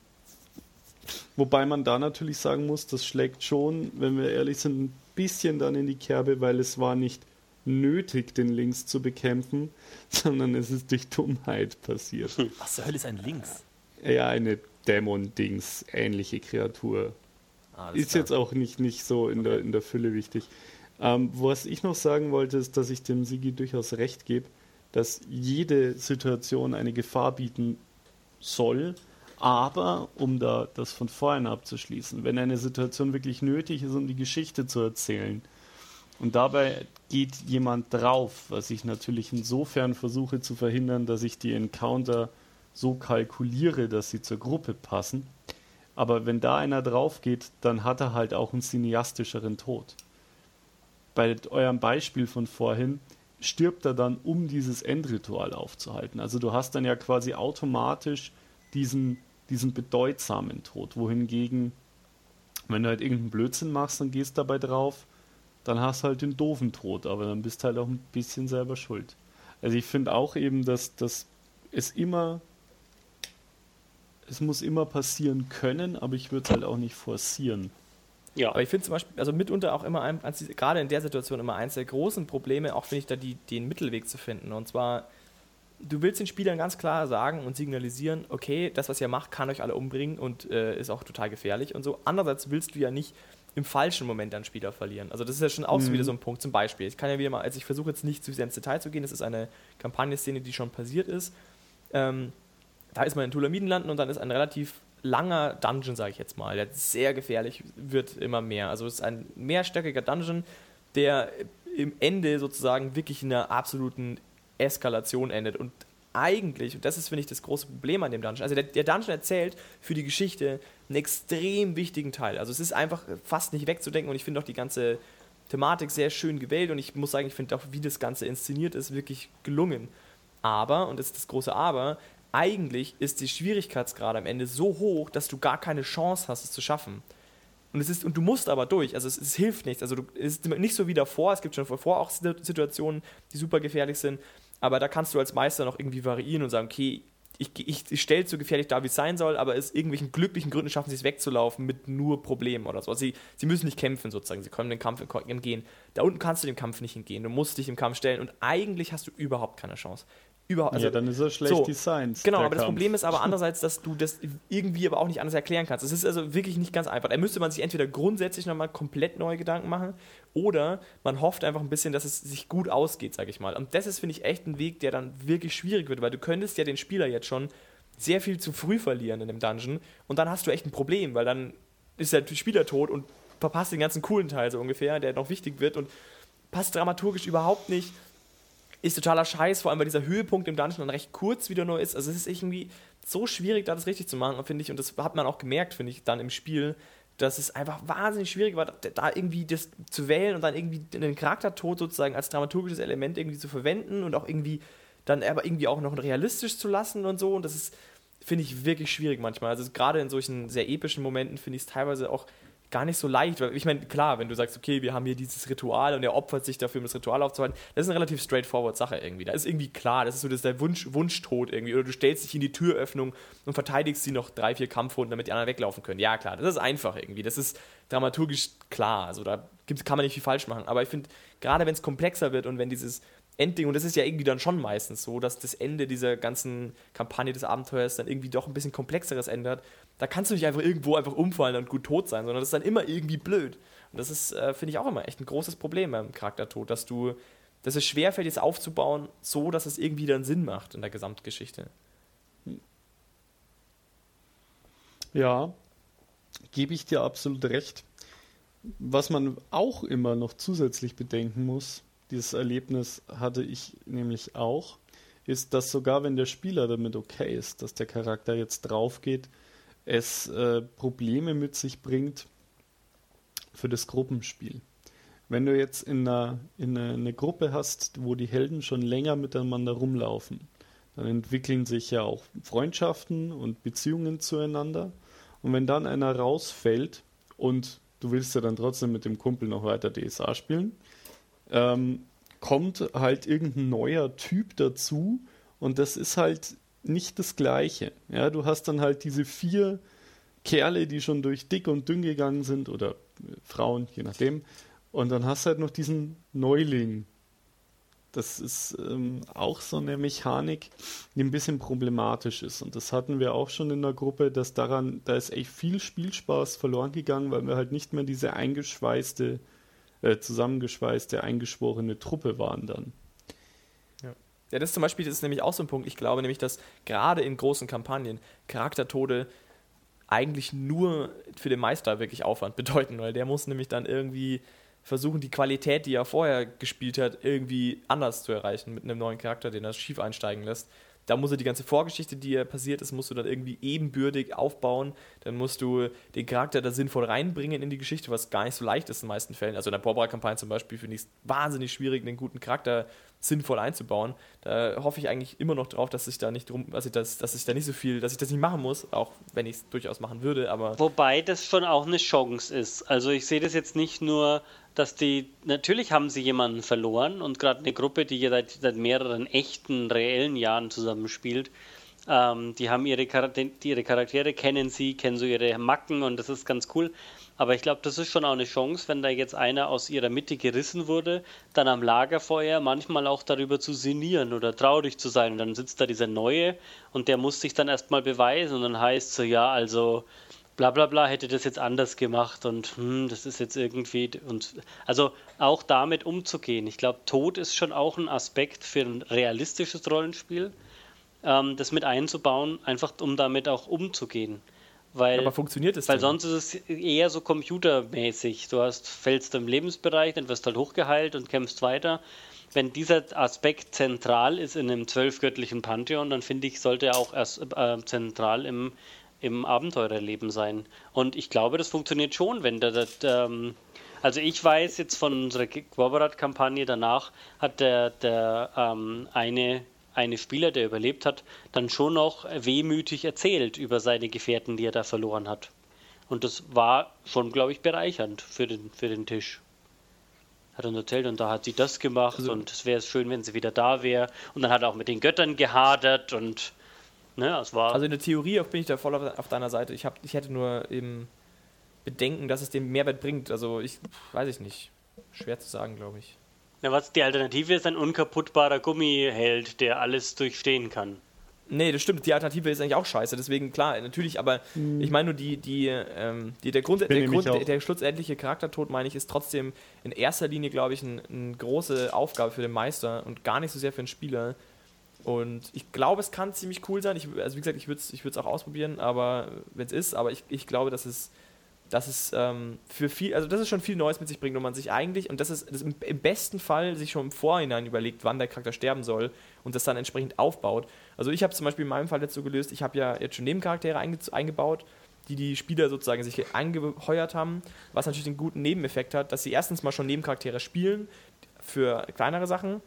S4: wobei man da natürlich sagen muss, das schlägt schon, wenn wir ehrlich sind, ein bisschen dann in die Kerbe, weil es war nicht nötig, den Links zu bekämpfen, sondern es ist durch Dummheit passiert.
S3: Was zur Hölle ist ein Links?
S4: Ja, eine Dämon-Dings, ähnliche Kreatur.
S3: Ah,
S4: Ist jetzt auch nicht, nicht so in, der, in der Fülle wichtig. Ähm, was ich noch sagen wollte, ist, dass ich dem Sigi durchaus recht gebe, dass jede Situation eine Gefahr bieten soll, aber um da das von vorhin abzuschließen, wenn eine Situation wirklich nötig ist, um die Geschichte zu erzählen, und dabei geht jemand drauf, was ich natürlich insofern versuche zu verhindern, dass ich die Encounter so kalkuliere, dass sie zur Gruppe passen. Aber wenn da einer drauf geht, dann hat er halt auch einen cineastischeren Tod. Bei eurem Beispiel von vorhin stirbt er dann, um dieses Endritual aufzuhalten. Also du hast dann ja quasi automatisch diesen, diesen bedeutsamen Tod. Wohingegen, wenn du halt irgendeinen Blödsinn machst und gehst dabei drauf, dann hast du halt den doofen Tod, aber dann bist du halt auch ein bisschen selber schuld. Also ich finde auch eben, dass, dass es immer, es muss immer passieren können, aber ich würde es halt auch nicht forcieren.
S5: Ja.
S2: Aber ich finde zum Beispiel, also mitunter auch immer, ein, gerade in der Situation immer eins der großen Probleme, auch finde ich da die, den Mittelweg zu finden. Und zwar, du willst den Spielern ganz klar sagen und signalisieren, okay, das, was ihr macht, kann euch alle umbringen und äh, ist auch total gefährlich und so. Andererseits willst du ja nicht im falschen Moment einen Spieler verlieren. Also das ist ja schon auch so wieder so ein Punkt. Zum Beispiel, ich kann ja wieder mal, also ich versuche jetzt nicht zu sehr ins Detail zu gehen, das ist eine Kampagnenszene, die schon passiert ist. Ähm, da ist man in Tulamidenlanden und dann ist ein relativ langer Dungeon, sage ich jetzt mal, der sehr gefährlich wird immer mehr. Also es ist ein mehrstöckiger Dungeon, der im Ende sozusagen wirklich in einer absoluten Eskalation endet. Und eigentlich, und das ist, finde ich, das große Problem an dem Dungeon, also der, der Dungeon erzählt für die Geschichte einen extrem wichtigen Teil. Also es ist einfach fast nicht wegzudenken und ich finde auch die ganze Thematik sehr schön gewählt und ich muss sagen, ich finde auch, wie das Ganze inszeniert ist, wirklich gelungen. Aber, und das ist das große Aber, eigentlich ist die Schwierigkeitsgrad am Ende so hoch, dass du gar keine Chance hast, es zu schaffen. Und, es ist, und du musst aber durch, also es, es hilft nichts. Also du, es ist nicht so wie davor, es gibt schon davor auch Situationen, die super gefährlich sind, aber da kannst du als Meister noch irgendwie variieren und sagen, okay, ich, ich, ich stelle es so gefährlich dar, wie es sein soll, aber aus irgendwelchen glücklichen Gründen schaffen sie es wegzulaufen mit nur Problemen oder so. Also sie, sie müssen nicht kämpfen sozusagen, sie können den Kampf entgehen. Da unten kannst du dem Kampf nicht entgehen, du musst dich im Kampf stellen und eigentlich hast du überhaupt keine Chance. Überhaupt, also,
S4: ja, dann ist er schlecht
S2: so,
S4: designt.
S2: Genau, aber das
S4: Kampf.
S2: Problem ist aber andererseits, dass du das irgendwie aber auch nicht anders erklären kannst. Es ist also wirklich nicht ganz einfach. Da müsste man sich entweder grundsätzlich nochmal komplett neue Gedanken machen oder man hofft einfach ein bisschen, dass es sich gut ausgeht, sage ich mal. Und das ist, finde ich, echt ein Weg, der dann wirklich schwierig wird, weil du könntest ja den Spieler jetzt schon sehr viel zu früh verlieren in dem Dungeon und dann hast du echt ein Problem, weil dann ist der Spieler tot und verpasst den ganzen coolen Teil so ungefähr, der noch wichtig wird und passt dramaturgisch überhaupt nicht ist totaler Scheiß, vor allem weil dieser Höhepunkt im Dungeon dann recht kurz wieder nur ist. Also es ist irgendwie so schwierig, da das richtig zu machen, finde ich. Und das hat man auch gemerkt, finde ich, dann im Spiel, dass es einfach wahnsinnig schwierig war, da irgendwie das zu wählen und dann irgendwie den Charaktertod sozusagen als dramaturgisches Element irgendwie zu verwenden und auch irgendwie dann aber irgendwie auch noch realistisch zu lassen und so. Und das ist, finde ich, wirklich schwierig manchmal. Also gerade in solchen sehr epischen Momenten finde ich es teilweise auch gar nicht so leicht, weil ich meine, klar, wenn du sagst, okay, wir haben hier dieses Ritual und er opfert sich dafür, um das Ritual aufzuhalten, das ist eine relativ straightforward Sache irgendwie. Da ist irgendwie klar, das ist so das ist der Wunsch, Wunschtod irgendwie. Oder du stellst dich in die Türöffnung und verteidigst sie noch drei, vier Kampfrunden, damit die anderen weglaufen können. Ja, klar, das ist einfach irgendwie. Das ist dramaturgisch klar. Also da kann man nicht viel falsch machen. Aber ich finde, gerade wenn es komplexer wird und wenn dieses Endding, und das ist ja irgendwie dann schon meistens so, dass das Ende dieser ganzen Kampagne des Abenteuers dann irgendwie doch ein bisschen komplexeres ändert, da kannst du nicht einfach irgendwo einfach umfallen und gut tot sein, sondern das ist dann immer irgendwie blöd. Und das ist, äh, finde ich, auch immer echt ein großes Problem beim Charaktertod, dass du, dass es schwerfällt, es aufzubauen, so dass es irgendwie dann Sinn macht in der Gesamtgeschichte.
S4: Ja, gebe ich dir absolut recht. Was man auch immer noch zusätzlich bedenken muss, dieses Erlebnis hatte ich nämlich auch, ist, dass sogar wenn der Spieler damit okay ist, dass der Charakter jetzt drauf geht, es äh, Probleme mit sich bringt für das Gruppenspiel. Wenn du jetzt in, einer, in eine, eine Gruppe hast, wo die Helden schon länger miteinander rumlaufen, dann entwickeln sich ja auch Freundschaften und Beziehungen zueinander. Und wenn dann einer rausfällt und du willst ja dann trotzdem mit dem Kumpel noch weiter DSA spielen, ähm, kommt halt irgendein neuer Typ dazu und das ist halt nicht das Gleiche. Ja, du hast dann halt diese vier Kerle, die schon durch dick und dünn gegangen sind oder äh, Frauen, je nachdem. Und dann hast du halt noch diesen Neuling. Das ist ähm, auch so eine Mechanik, die ein bisschen problematisch ist. Und das hatten wir auch schon in der Gruppe, dass daran, da ist echt viel Spielspaß verloren gegangen, weil wir halt nicht mehr diese eingeschweißte, äh, zusammengeschweißte, eingeschworene Truppe waren dann.
S2: Ja, das zum Beispiel das ist nämlich auch so ein Punkt. Ich glaube nämlich, dass gerade in großen Kampagnen Charaktertode eigentlich nur für den Meister wirklich Aufwand bedeuten, weil der muss nämlich dann irgendwie versuchen, die Qualität, die er vorher gespielt hat, irgendwie anders zu erreichen mit einem neuen Charakter, den er schief einsteigen lässt da muss er die ganze Vorgeschichte, die ja passiert ist, musst du dann irgendwie ebenbürtig aufbauen. Dann musst du den Charakter da sinnvoll reinbringen in die Geschichte, was gar nicht so leicht ist in den meisten Fällen. Also in der Barbara-Kampagne zum Beispiel finde ich es wahnsinnig schwierig, einen guten Charakter sinnvoll einzubauen. Da hoffe ich eigentlich immer noch drauf, dass ich da nicht drum, also dass, dass ich da nicht so viel, dass ich das nicht machen muss, auch wenn ich es durchaus machen würde, aber.
S5: Wobei das schon auch eine Chance ist. Also ich sehe das jetzt nicht nur dass die, natürlich haben sie jemanden verloren und gerade eine Gruppe, die ja seit, seit, mehreren echten, reellen Jahren zusammenspielt, ähm, die haben ihre, die ihre Charaktere, kennen sie, kennen so ihre Macken und das ist ganz cool. Aber ich glaube, das ist schon auch eine Chance, wenn da jetzt einer aus ihrer Mitte gerissen wurde, dann am Lagerfeuer manchmal auch darüber zu sinnieren oder traurig zu sein. Und dann sitzt da dieser Neue und der muss sich dann erstmal beweisen und dann heißt so, ja, also bla bla bla hätte das jetzt anders gemacht und hm, das ist jetzt irgendwie und also auch damit umzugehen. Ich glaube, Tod ist schon auch ein Aspekt für ein realistisches Rollenspiel, ähm, das mit einzubauen, einfach um damit auch umzugehen. Weil,
S2: Aber funktioniert es
S5: Weil denn? sonst ist es eher so computermäßig. Du hast, fällst im Lebensbereich, dann wirst du halt hochgeheilt und kämpfst weiter. Wenn dieser Aspekt zentral ist in einem zwölfgöttlichen Pantheon, dann finde ich, sollte er auch erst äh, zentral im, im Abenteurerleben sein. Und ich glaube, das funktioniert schon, wenn der, der, ähm, also ich weiß jetzt von unserer Quabarat-Kampagne danach hat der, der ähm, eine, eine Spieler, der überlebt hat, dann schon noch wehmütig erzählt über seine Gefährten, die er da verloren hat. Und das war schon, glaube ich, bereichernd für den, für den Tisch. Hat er erzählt und da hat sie das gemacht also, und es wäre schön, wenn sie wieder da wäre. Und dann hat er auch mit den Göttern gehadert und
S2: Ne, es war also in der Theorie bin ich da voll auf, auf deiner Seite. Ich, hab, ich hätte nur eben Bedenken, dass es dem Mehrwert bringt. Also ich weiß ich nicht. Schwer zu sagen, glaube ich.
S5: Na, was die Alternative ist, ein unkaputtbarer Gummiheld, der alles durchstehen kann.
S2: Nee, das stimmt. Die Alternative ist eigentlich auch scheiße. Deswegen, klar, natürlich, aber hm. ich meine nur, die, die, ähm, die, der, Grund, der, Grund der, der, schlussendliche Charaktertod, meine ich, ist trotzdem in erster Linie, glaube ich, eine ein große Aufgabe für den Meister und gar nicht so sehr für den Spieler. Und ich glaube, es kann ziemlich cool sein. Ich, also wie gesagt, ich würde es ich auch ausprobieren, aber wenn es ist, aber ich, ich glaube, dass es dass es ähm, für viel, also das ist schon viel Neues mit sich bringt, wo man sich eigentlich, und das ist, das im, im, besten Fall sich schon im Vorhinein überlegt, wann der Charakter sterben soll und das dann entsprechend aufbaut. Also ich habe zum Beispiel in meinem Fall jetzt so gelöst, ich habe ja jetzt schon Nebencharaktere einge eingebaut, die die Spieler sozusagen sich angeheuert haben, was natürlich den guten Nebeneffekt hat, dass sie erstens mal schon Nebencharaktere spielen für kleinere Sachen,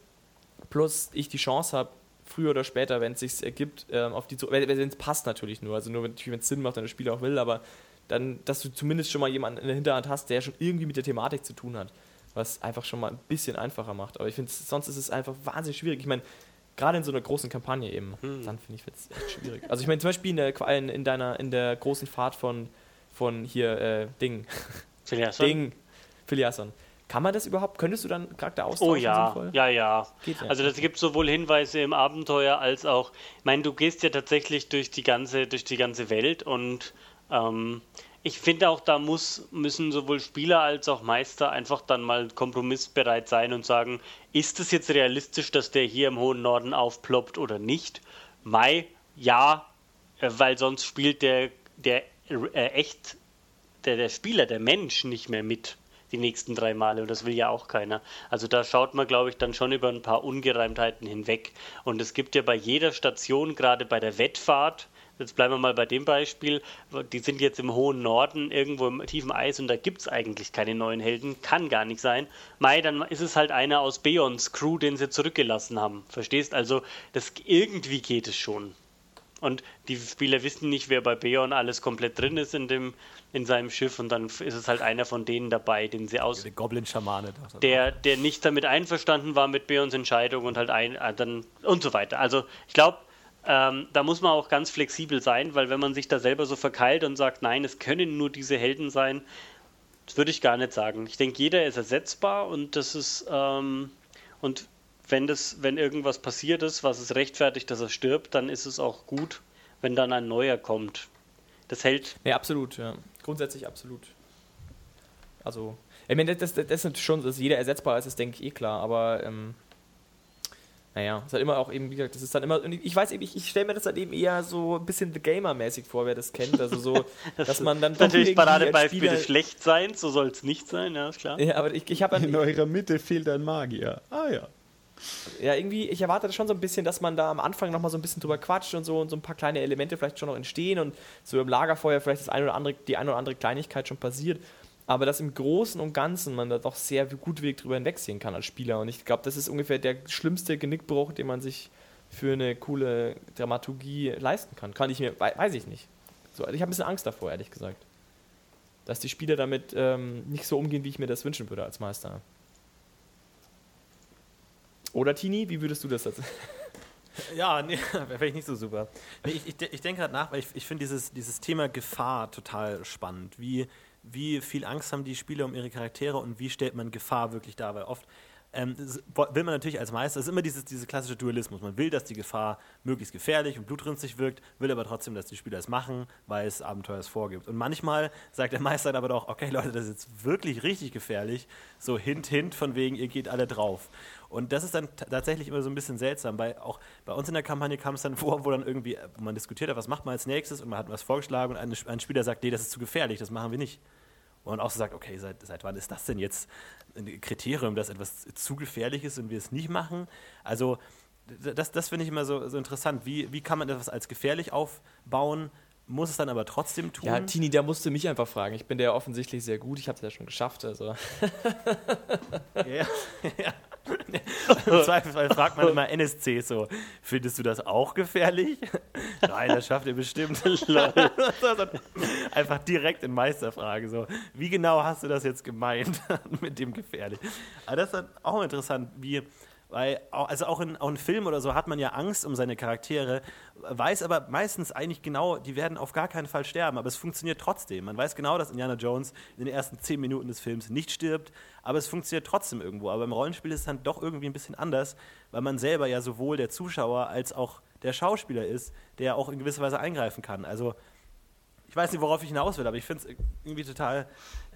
S2: plus ich die Chance habe, früher oder später, wenn es sich ergibt, ähm, auf die wenn es passt natürlich nur, also nur wenn es Sinn macht, wenn der Spieler auch will, aber dann, dass du zumindest schon mal jemanden in der Hinterhand hast, der schon irgendwie mit der Thematik zu tun hat, was einfach schon mal ein bisschen einfacher macht. Aber ich finde, sonst ist es einfach wahnsinnig schwierig. Ich meine, gerade in so einer großen Kampagne eben, hm. dann finde ich es echt schwierig. Also ich meine zum Beispiel in, der, in, in, deiner, in der großen Fahrt von, von hier äh, Ding.
S5: Filiasson?
S2: Ding. Filiasson. Kann man das überhaupt? Könntest du dann Charakter austauschen?
S5: Oh ja, sinnvoll? ja, ja. Geht ja. Also das gibt sowohl Hinweise im Abenteuer als auch, ich meine, du gehst ja tatsächlich durch die ganze, durch die ganze Welt und ähm, ich finde auch, da muss, müssen sowohl Spieler als auch Meister einfach dann mal kompromissbereit sein und sagen, ist es jetzt realistisch, dass der hier im hohen Norden aufploppt oder nicht? Mai, ja, äh, weil sonst spielt der, der äh, echt, der, der Spieler, der Mensch nicht mehr mit die nächsten drei Male und das will ja auch keiner. Also da schaut man, glaube ich, dann schon über ein paar Ungereimtheiten hinweg. Und es gibt ja bei jeder Station, gerade bei der Wettfahrt, jetzt bleiben wir mal bei dem Beispiel, die sind jetzt im hohen Norden, irgendwo im tiefen Eis und da gibt es eigentlich keine neuen Helden, kann gar nicht sein. Mai, dann ist es halt einer aus Beons Crew, den sie zurückgelassen haben. Verstehst? Also das irgendwie geht es schon. Und die Spieler wissen nicht, wer bei Beon alles komplett drin ist in, dem, in seinem Schiff und dann ist es halt einer von denen dabei, den sie aus.
S3: Der Goblin-Schamane.
S5: Der, der nicht damit einverstanden war mit Beons Entscheidung und halt ein, äh, dann und so weiter. Also ich glaube, ähm, da muss man auch ganz flexibel sein, weil wenn man sich da selber so verkeilt und sagt, nein, es können nur diese Helden sein, das würde ich gar nicht sagen. Ich denke, jeder ist ersetzbar und das ist ähm, und wenn das, wenn irgendwas passiert ist, was es rechtfertigt, dass er stirbt, dann ist es auch gut, wenn dann ein neuer kommt. Das hält.
S2: Ja, absolut, ja. Grundsätzlich absolut. Also, ich meine, das, das, das ist schon, dass jeder ersetzbar ist, ist, denke ich, eh klar, aber ähm, naja, ist halt immer auch eben, wie gesagt, das ist dann immer, ich weiß eben, ich, ich stelle mir das halt eben eher so ein bisschen The Gamer-mäßig vor, wer das kennt, also so, das dass man dann
S5: doch Natürlich Paradebeispiel des Schlechtseins, so soll es nicht sein, ja, ist klar.
S2: Ja, aber ich, ich habe
S4: In eurer Mitte fehlt ein Magier. Ah ja.
S2: Ja, irgendwie, ich erwarte schon so ein bisschen, dass man da am Anfang nochmal so ein bisschen drüber quatscht und so und so ein paar kleine Elemente vielleicht schon noch entstehen und so im Lagerfeuer vielleicht das ein oder andere, die eine oder andere Kleinigkeit schon passiert. Aber dass im Großen und Ganzen man da doch sehr gut Weg drüber hinwegsehen kann als Spieler. Und ich glaube, das ist ungefähr der schlimmste Genickbruch, den man sich für eine coole Dramaturgie leisten kann. Kann ich mir, weiß ich nicht. So, ich habe ein bisschen Angst davor, ehrlich gesagt. Dass die Spieler damit ähm, nicht so umgehen, wie ich mir das wünschen würde als Meister. Oder Tini, wie würdest du das jetzt?
S3: Ja, nee, wäre ich nicht so super. Nee, ich, ich, ich denke gerade nach, weil ich, ich finde dieses, dieses Thema Gefahr total spannend. Wie, wie viel Angst haben die Spieler um ihre Charaktere und wie stellt man Gefahr wirklich dar? Weil oft ähm, will man natürlich als Meister, es ist immer dieses, dieses klassische Dualismus. Man will, dass die Gefahr möglichst gefährlich und blutrünstig wirkt, will aber trotzdem, dass die Spieler es machen, weil es Abenteuer es vorgibt. Und manchmal sagt der Meister aber doch, okay Leute, das ist jetzt wirklich richtig gefährlich, so hint, hint, von wegen, ihr geht alle drauf. Und das ist dann tatsächlich immer so ein bisschen seltsam, weil auch bei uns in der Kampagne kam es dann vor, wo dann irgendwie, wo man diskutiert hat, was macht man als nächstes und man hat was vorgeschlagen und ein, ein Spieler sagt, nee, das ist zu gefährlich, das machen wir nicht. Und auch so sagt, okay, seit, seit wann ist das denn jetzt ein Kriterium, dass etwas zu gefährlich ist und wir es nicht machen? Also das, das finde ich immer so, so interessant. Wie, wie kann man etwas als gefährlich aufbauen, muss es dann aber trotzdem tun?
S2: Ja, Tini, der musste mich einfach fragen. Ich bin der offensichtlich sehr gut. Ich habe es ja schon geschafft. Also.
S3: ja, ja. Im Zweifelsfall fragt man immer NSC so, findest du das auch gefährlich? Nein, das schafft ihr bestimmt. Einfach direkt in Meisterfrage so, wie genau hast du das jetzt gemeint mit dem gefährlich? Aber das ist dann auch interessant, wie weil, also auch in, auch in Filmen oder so hat man ja Angst um seine Charaktere, weiß aber meistens eigentlich genau, die werden auf gar keinen Fall sterben, aber es funktioniert trotzdem. Man weiß genau, dass Indiana Jones in den ersten zehn Minuten des Films nicht stirbt, aber es funktioniert trotzdem irgendwo. Aber im Rollenspiel ist es dann doch irgendwie ein bisschen anders, weil man selber ja sowohl der Zuschauer als auch der Schauspieler ist, der auch in gewisser Weise eingreifen kann. Also ich weiß nicht, worauf ich hinaus will, aber ich finde es irgendwie total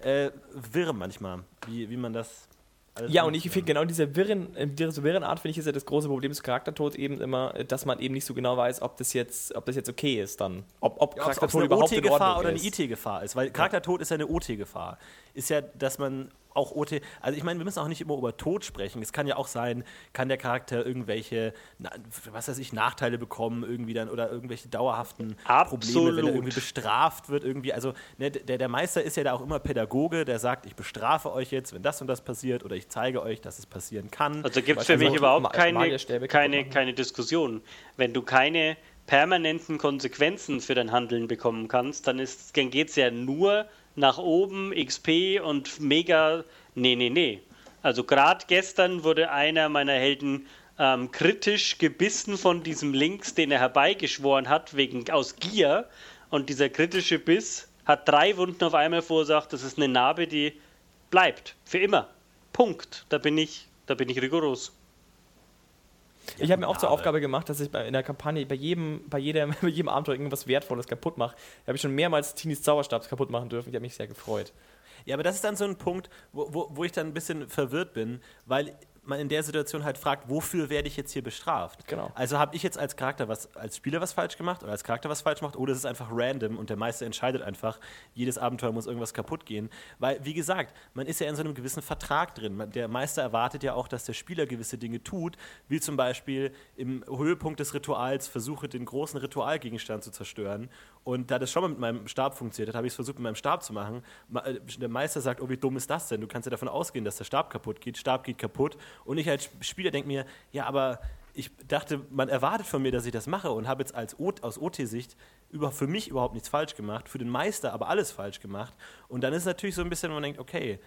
S3: äh, wirr manchmal, wie, wie man das Alles
S2: Ja, und ich finde genau diese wirren, äh, diese wirren Art, finde ich, ist ja das große Problem des Charaktertods eben immer, äh, dass man eben nicht so genau weiß, ob das jetzt, ob das jetzt okay ist dann. Ob, ob
S3: Ja,
S2: Charaktertod
S3: eine
S2: überhaupt in
S3: OT-Gefahr oder eine. IT-Gefahr ist, weil Charaktertod ist ja eine OT-Gefahr. Ist ja, dass man auch OT, also ich meine, wir müssen auch nicht immer über Tod sprechen. Es kann ja auch sein, kann der Charakter irgendwelche, was weiß ich, Nachteile bekommen irgendwie dann oder irgendwelche dauerhaften Probleme, wenn er
S5: Absolut.
S3: irgendwie bestraft wird irgendwie. Also ne, der, der Meister ist ja da auch immer Pädagoge, der sagt, ich bestrafe euch jetzt, wenn das und das passiert oder ich zeige euch, dass es passieren kann.
S5: Also gibt es für mich
S2: einfach
S5: überhaupt keine, keine, keine Diskussion. Wenn du keine permanenten Konsequenzen für dein Handeln bekommen kannst, dann, ist- dann geht es ja nur nach oben, XP und mega. Nee, nee, nee. Also gerade gestern wurde einer meiner Helden ähm, kritisch gebissen von diesem Links, den er herbeigeschworen hat, wegen aus Gier. Und dieser kritische Biss hat drei Wunden auf einmal verursacht. Das ist eine Narbe, die bleibt. Für immer. Punkt. Da bin ich, da bin ich rigoros.
S2: Ich habe mir auch zur Aufgabe gemacht, dass ich bei, in der Kampagne bei jedem, bei jedem, bei jedem Abenteuer irgendwas Wertvolles kaputt mache. Da habe ich schon mehrmals Teenies Zauberstab kaputt machen dürfen. Ich habe mich sehr gefreut.
S3: Ja, aber das ist dann so ein Punkt, wo, wo, wo ich dann ein bisschen verwirrt bin, weil man in der Situation halt fragt, wofür werde ich jetzt hier bestraft?
S2: Genau.
S3: Also habe ich jetzt als Charakter was, als Spieler was falsch gemacht oder als Charakter was falsch gemacht oder ist es einfach random und der Meister entscheidet einfach, jedes Abenteuer muss irgendwas kaputt gehen? Weil, wie gesagt, man ist ja in so einem gewissen Vertrag drin. Der Meister erwartet ja auch, dass der Spieler gewisse Dinge tut, wie zum Beispiel im Höhepunkt des Rituals versuche, den großen Ritualgegenstand zu zerstören. Und da das schon mal mit meinem Stab funktioniert hat, habe ich es versucht, mit meinem Stab zu machen. Ma- äh, Der Meister sagt, oh, wie dumm ist das denn? Du kannst ja davon ausgehen, dass der Stab kaputt geht. Stab geht kaputt. Und ich als Spieler denke mir, ja, aber ich dachte, man erwartet von mir, dass ich das mache und habe jetzt als o aus OT-Sicht für mich überhaupt nichts falsch gemacht, für den Meister aber alles falsch gemacht. Und dann ist es natürlich so ein bisschen, wo man denkt, okay,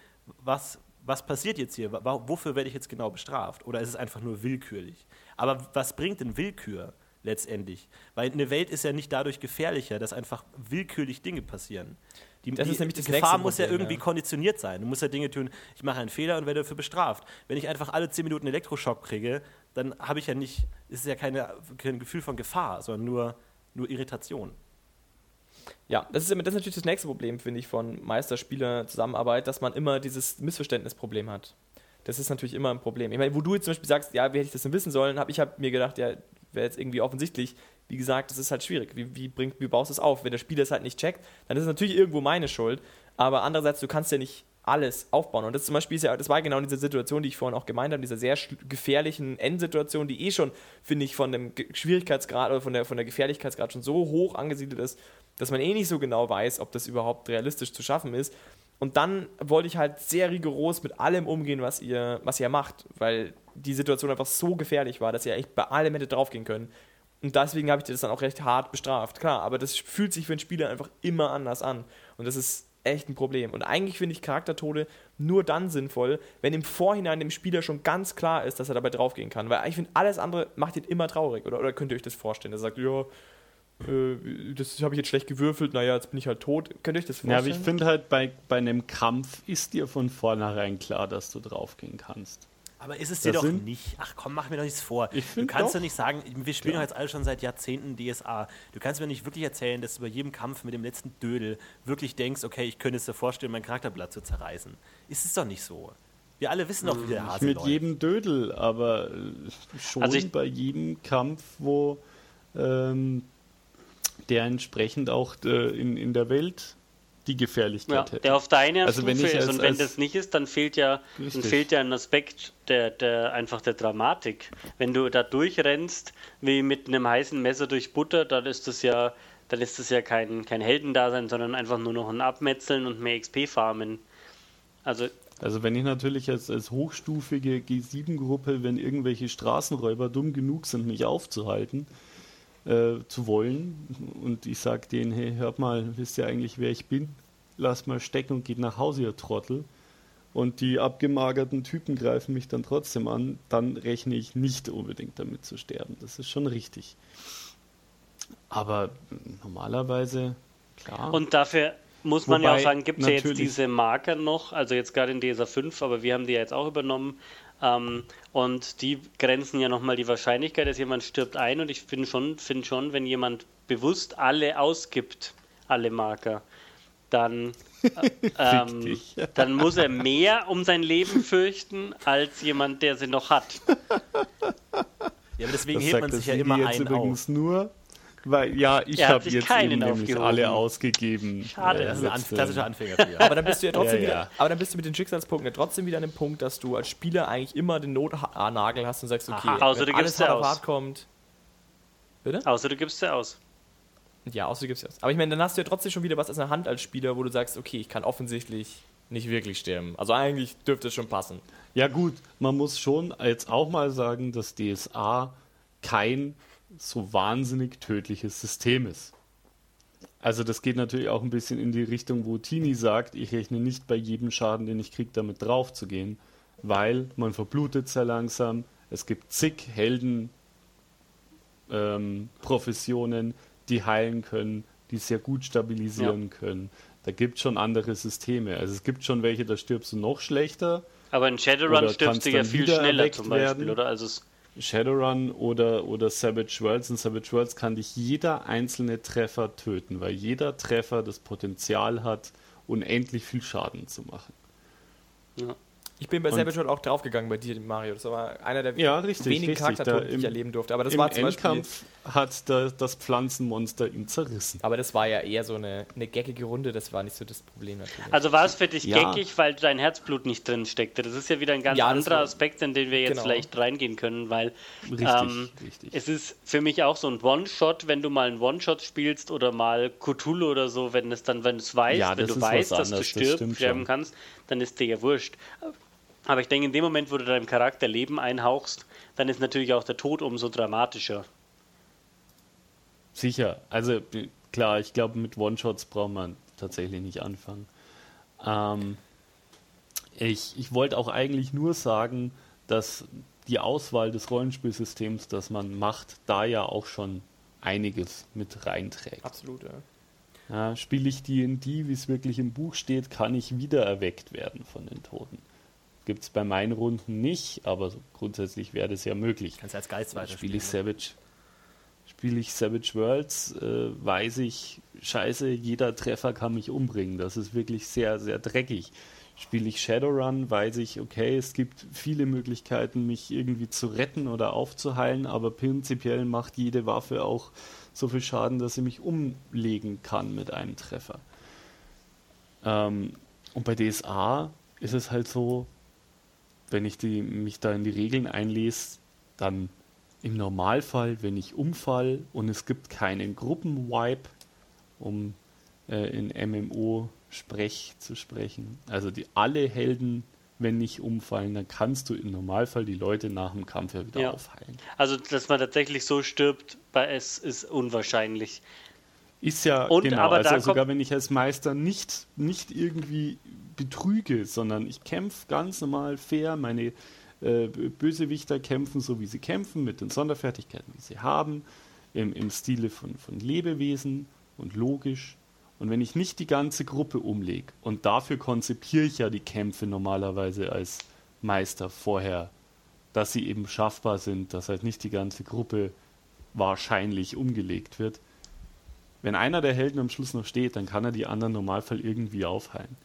S3: was, was passiert jetzt hier? Wa- Wofür werde ich jetzt genau bestraft? Oder ist es einfach nur willkürlich? Aber was bringt denn Willkür letztendlich? Weil eine Welt ist ja nicht dadurch gefährlicher, dass einfach willkürlich Dinge passieren. Die,
S2: Das ist nämlich das
S3: die Gefahr muss ja irgendwie
S2: ja.
S3: konditioniert sein. Du musst ja Dinge tun, ich mache einen Fehler und werde dafür bestraft. Wenn ich einfach alle 10 Minuten Elektroschock kriege, dann habe ich ja nicht, ist es ja keine, kein Gefühl von Gefahr, sondern nur, nur Irritation.
S2: Ja, das ist, das ist natürlich das nächste Problem, finde ich, von Meister-Spieler-Zusammenarbeit, dass man immer dieses Missverständnisproblem hat. Das ist natürlich immer ein Problem. Ich meine, wo du jetzt zum Beispiel sagst, ja, wie hätte ich das denn wissen sollen, habe ich hab mir gedacht, ja, wäre jetzt irgendwie offensichtlich. Wie gesagt, das ist halt schwierig. Wie, wie, bringt, wie baust du es auf? Wenn der Spieler es halt nicht checkt, dann ist es natürlich irgendwo meine Schuld. Aber andererseits, du kannst ja nicht alles aufbauen. Und das zum Beispiel ist ja, das war genau diese Situation, die ich vorhin auch gemeint habe, dieser sehr gefährlichen Endsituation, die eh schon, finde ich, von dem Schwierigkeitsgrad oder von der, von der Gefährlichkeitsgrad schon so hoch angesiedelt ist, dass man eh nicht so genau weiß, ob das überhaupt realistisch zu schaffen ist. Und dann wollte ich halt sehr rigoros mit allem umgehen, was ihr, was ihr macht, weil die Situation einfach so gefährlich war, dass ihr echt bei allem hättet draufgehen können. Und deswegen habe ich das dann auch recht hart bestraft. Klar, aber das fühlt sich für einen Spieler einfach immer anders an. Und das ist echt ein Problem. Und eigentlich finde ich Charaktertode nur dann sinnvoll, wenn im Vorhinein dem Spieler schon ganz klar ist, dass er dabei draufgehen kann. Weil ich finde, alles andere macht ihn immer traurig. Oder, oder könnt ihr euch das vorstellen? Er sagt, ja, äh, das habe ich jetzt schlecht gewürfelt, naja, jetzt bin ich halt tot. Könnt ihr euch das
S4: Ja,
S2: vorstellen?
S4: aber ich finde halt, bei, bei einem Kampf ist dir von vornherein klar, dass du draufgehen kannst.
S3: Aber ist es dir
S4: Das
S3: doch nicht. Ach komm, mach mir doch nichts vor.
S4: Ich
S3: Du kannst
S4: doch.
S3: nicht sagen, wir spielen
S4: Klar.
S3: doch jetzt alle schon seit Jahrzehnten DSA. Du kannst mir nicht wirklich erzählen, dass du bei jedem Kampf mit dem letzten Dödel wirklich denkst, okay, ich könnte es dir vorstellen, mein Charakterblatt zu zerreißen. Ist es doch nicht so. Wir alle wissen doch, wie der Hase
S4: Mit
S3: läuft.
S4: jedem Dödel, aber äh, schon
S5: Also ich-
S4: bei jedem Kampf, wo ähm, der entsprechend auch äh, in, in der Welt die
S5: Ja,
S4: Gefährlichkeit hätte.
S5: der auf deiner
S4: Also wenn
S5: Stufe ist.
S4: als-
S5: Und wenn das nicht ist, dann fehlt ja, dann fehlt ja ein Aspekt der, der einfach der Dramatik. Wenn du da durchrennst wie mit einem heißen Messer durch Butter, dann ist das ja, dann ist das ja kein, kein Heldendasein, sondern einfach nur noch ein Abmetzeln und mehr XP farmen. Also
S4: Also wenn ich natürlich als, als hochstufige G7-Gruppe, wenn irgendwelche Straßenräuber dumm genug sind, mich aufzuhalten, äh, zu wollen, und ich sage denen, hey, hört mal, wisst ihr eigentlich, wer ich bin? Lasst mal stecken und geht nach Hause, ihr Trottel. Und die abgemagerten Typen greifen mich dann trotzdem an, dann rechne ich nicht unbedingt damit zu sterben. Das ist schon richtig. Aber normalerweise, klar.
S5: Und dafür muss man ja
S4: Wobei
S5: auch sagen, gibt es ja jetzt diese Marker noch, also jetzt gerade in DSA 5, aber wir haben die ja jetzt auch übernommen. Ähm, und die grenzen ja nochmal die Wahrscheinlichkeit, dass jemand stirbt ein. Und ich finde schon, find schon, wenn jemand bewusst alle ausgibt, alle Marker, dann, äh, ähm, dann muss er mehr um sein Leben fürchten als jemand, der sie noch hat.
S3: Ja, aber deswegen
S4: Das
S3: hebt man sich ja immer
S4: jetzt
S3: einen auf.
S4: übrigens nur, weil, ja, ich habe jetzt
S5: keinen
S4: eben nämlich alle ausgegeben.
S5: Schade.
S4: Äh,
S3: Das ist ein
S4: letzte-
S3: an- klassischer Anfängerfehler.
S2: Aber dann bist du ja trotzdem
S4: Ja,
S2: wieder,
S4: ja.
S2: aber dann bist du mit den Schicksalspunkten ja trotzdem wieder an dem Punkt, dass du als Spieler eigentlich immer den Notnagel hast und sagst, okay,
S5: Aha. Außer du
S2: wenn alles
S5: gibst sie
S2: hart auf
S5: aus.
S2: hart kommt. Bitte?
S5: Außer du gibst sie aus.
S2: Ja, außer du gibst das. Aber ich meine, dann hast du ja trotzdem schon wieder was in der Hand als Spieler, wo du sagst, okay, ich kann offensichtlich nicht wirklich sterben. Also eigentlich dürfte es schon passen.
S4: Ja gut, man muss schon jetzt auch mal sagen, dass DSA kein so wahnsinnig tödliches System ist. Also das geht natürlich auch ein bisschen in die Richtung, wo Tini sagt, ich rechne nicht bei jedem Schaden, den ich kriege, damit drauf zu gehen, weil man verblutet sehr langsam. Es gibt zig Helden ähm, Professionen, die heilen können, die sehr gut stabilisieren können. Da gibt es schon andere Systeme. Also es gibt schon welche, da stirbst du noch schlechter.
S5: Aber in Shadowrun stirbst du ja viel schneller zum Beispiel,
S4: werden.
S5: oder? Also es,
S4: Shadowrun oder, oder Savage Worlds. In Savage Worlds kann dich jeder einzelne Treffer töten, weil jeder Treffer das Potenzial hat, unendlich viel Schaden zu machen.
S5: ja.
S2: Ich bin bei Savage World auch draufgegangen bei dir, Mario. Das war einer der
S4: Ja, richtig,
S2: wenigen
S4: richtig.
S2: Charaktertoten, die ich erleben durfte. Aber das
S4: Im
S2: war zum Beispiel.
S4: Endkampf hat da, das Pflanzenmonster ihn zerrissen.
S2: Aber das war ja eher so eine, eine geckige Runde, das war nicht so das Problem natürlich.
S5: Also war es für dich
S4: Ja.
S5: geckig, weil dein Herzblut nicht drin steckte. Das ist ja wieder ein ganz
S2: Ja,
S5: anderer
S2: war-
S5: Aspekt, in den wir jetzt
S2: Genau.
S5: vielleicht reingehen können, weil
S4: Richtig,
S5: ähm,
S4: richtig.
S5: es ist für mich auch so ein One-Shot, wenn du mal einen One-Shot spielst oder mal Cthulhu oder so, wenn es dann, wenn du es weißt,
S4: Ja,
S5: wenn du weißt, dass du
S4: anderes, das
S5: stirb,
S4: stimmt
S5: sterben
S4: schon.
S5: kannst, dann ist dir ja wurscht. Aber ich denke, in dem Moment, wo du deinem Charakter Leben einhauchst, dann ist natürlich auch der Tod umso dramatischer.
S4: Sicher. Also klar, ich glaube, mit One-Shots braucht man tatsächlich nicht anfangen. Ähm, ich ich wollte auch eigentlich nur sagen, dass die Auswahl des Rollenspielsystems, das man macht, da ja auch schon einiges mit reinträgt.
S2: Absolut, ja.
S4: Ja, Spiele ich D&D, wie es wirklich im Buch steht, kann ich wiedererweckt werden von den Toten. Gibt es bei meinen Runden nicht, aber grundsätzlich wäre das ja möglich.
S3: Kannst als Geist
S4: Spiele
S3: weiterspielen.
S4: ich Savage, spiele ich Savage Worlds, äh, weiß ich, scheiße, jeder Treffer kann mich umbringen. Das ist wirklich sehr, sehr dreckig. Spiele ich Shadowrun, weiß ich, okay, es gibt viele Möglichkeiten, mich irgendwie zu retten oder aufzuheilen, aber prinzipiell macht jede Waffe auch so viel Schaden, dass sie mich umlegen kann mit einem Treffer. Ähm, und bei DSA ist es halt so, wenn ich die, mich da in die Regeln einlese, dann im Normalfall, wenn ich umfall und es gibt keinen Gruppenwipe, um äh, in MMO-Sprech zu sprechen, also die alle Helden, wenn nicht umfallen, dann kannst du im Normalfall die Leute nach dem Kampf ja wieder
S5: Ja.
S4: aufheilen.
S5: Also, dass man tatsächlich so stirbt, bei es ist unwahrscheinlich.
S4: Ist ja
S5: Und,
S4: genau,
S5: aber
S4: also sogar wenn ich als Meister nicht, nicht irgendwie betrüge, sondern ich kämpfe ganz normal fair, meine äh, Bösewichter kämpfen so, wie sie kämpfen, mit den Sonderfertigkeiten, die sie haben, im, im Stile von, von Lebewesen und logisch. Und wenn ich nicht die ganze Gruppe umlege, und dafür konzipiere ich ja die Kämpfe normalerweise als Meister vorher, dass sie eben schaffbar sind, dass halt nicht die ganze Gruppe wahrscheinlich umgelegt wird. Wenn einer der Helden am Schluss noch steht, dann kann er die anderen im Normalfall irgendwie aufheilen.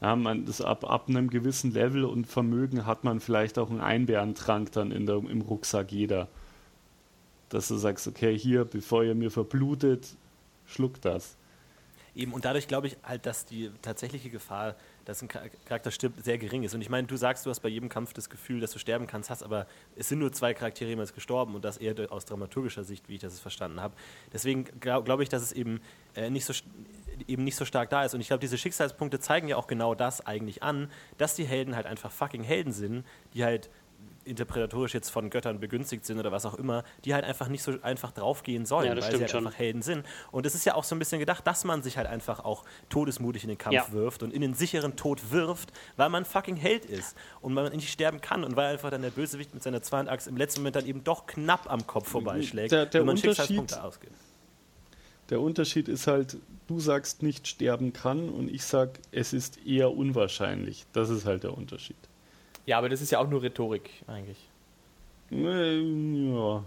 S4: Ja, man, das ab, ab einem gewissen Level und Vermögen hat man vielleicht auch einen Einbärentrank dann in der, im Rucksack jeder. Dass du sagst, okay, hier, bevor ihr mir verblutet, schluckt das.
S3: Eben, und dadurch glaube ich halt, dass die tatsächliche Gefahr, dass ein Char- Charakter stirbt, sehr gering ist. Und ich meine, du sagst, du hast bei jedem Kampf das Gefühl, dass du sterben kannst, hast, aber es sind nur zwei Charaktere jemals gestorben und das eher aus dramaturgischer Sicht, wie ich das verstanden habe. Deswegen glaube glaub ich, dass es eben, äh, nicht so, eben nicht so stark da ist. Und ich glaube, diese Schicksalspunkte zeigen ja auch genau das eigentlich an, dass die Helden halt einfach fucking Helden sind, die halt interpretatorisch jetzt von Göttern begünstigt sind oder was auch immer, die halt einfach nicht so einfach draufgehen sollen,
S5: Ja,
S3: weil sie halt
S5: schon.
S3: einfach Helden sind. Und es ist ja auch so ein bisschen gedacht, dass man sich halt einfach auch todesmutig in den Kampf
S5: Ja.
S3: wirft und in den sicheren Tod wirft, weil man fucking Held ist und weil man nicht sterben kann und weil einfach dann der Bösewicht mit seiner Zweihandachse im letzten Moment dann eben doch knapp am Kopf vorbeischlägt,
S4: Der- der
S3: wenn man Schicksalspunkte ausgibt.
S4: Der Unterschied ist halt, du sagst nicht sterben kann und ich sag, es ist eher unwahrscheinlich. Das ist halt der Unterschied.
S2: Ja, aber das ist ja auch nur Rhetorik eigentlich.
S4: Ja.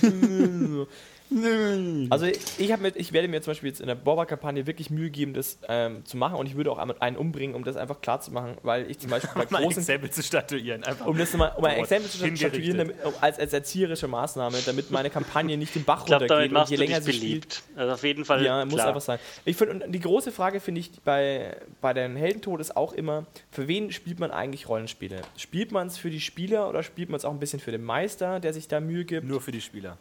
S2: Also ich, hab mit, ich werde mir zum Beispiel jetzt in der Borba-Kampagne wirklich Mühe geben, das ähm, zu machen und ich würde auch einen umbringen, um das einfach klar zu machen, weil ich zum Beispiel bei
S3: Mal ein
S2: großen...
S3: Exempel zu statuieren. Einfach.
S2: Um, das mal, um ein Exempel zu statuieren, damit, um, als, als erzieherische Maßnahme, damit meine Kampagne nicht den Bach
S5: Ich glaube, damit
S2: runtergeht und
S5: machst
S2: je länger sie spielt,
S5: beliebt. Also auf jeden Fall
S2: Ja, muss
S5: klar.
S2: einfach sein. Ich find, und die große Frage finde ich bei, bei den Heldentod ist auch immer, für wen spielt man eigentlich Rollenspiele? Spielt man es für die Spieler oder spielt man es auch ein bisschen für den Meister, der sich da Mühe gibt?
S3: Nur für die Spieler.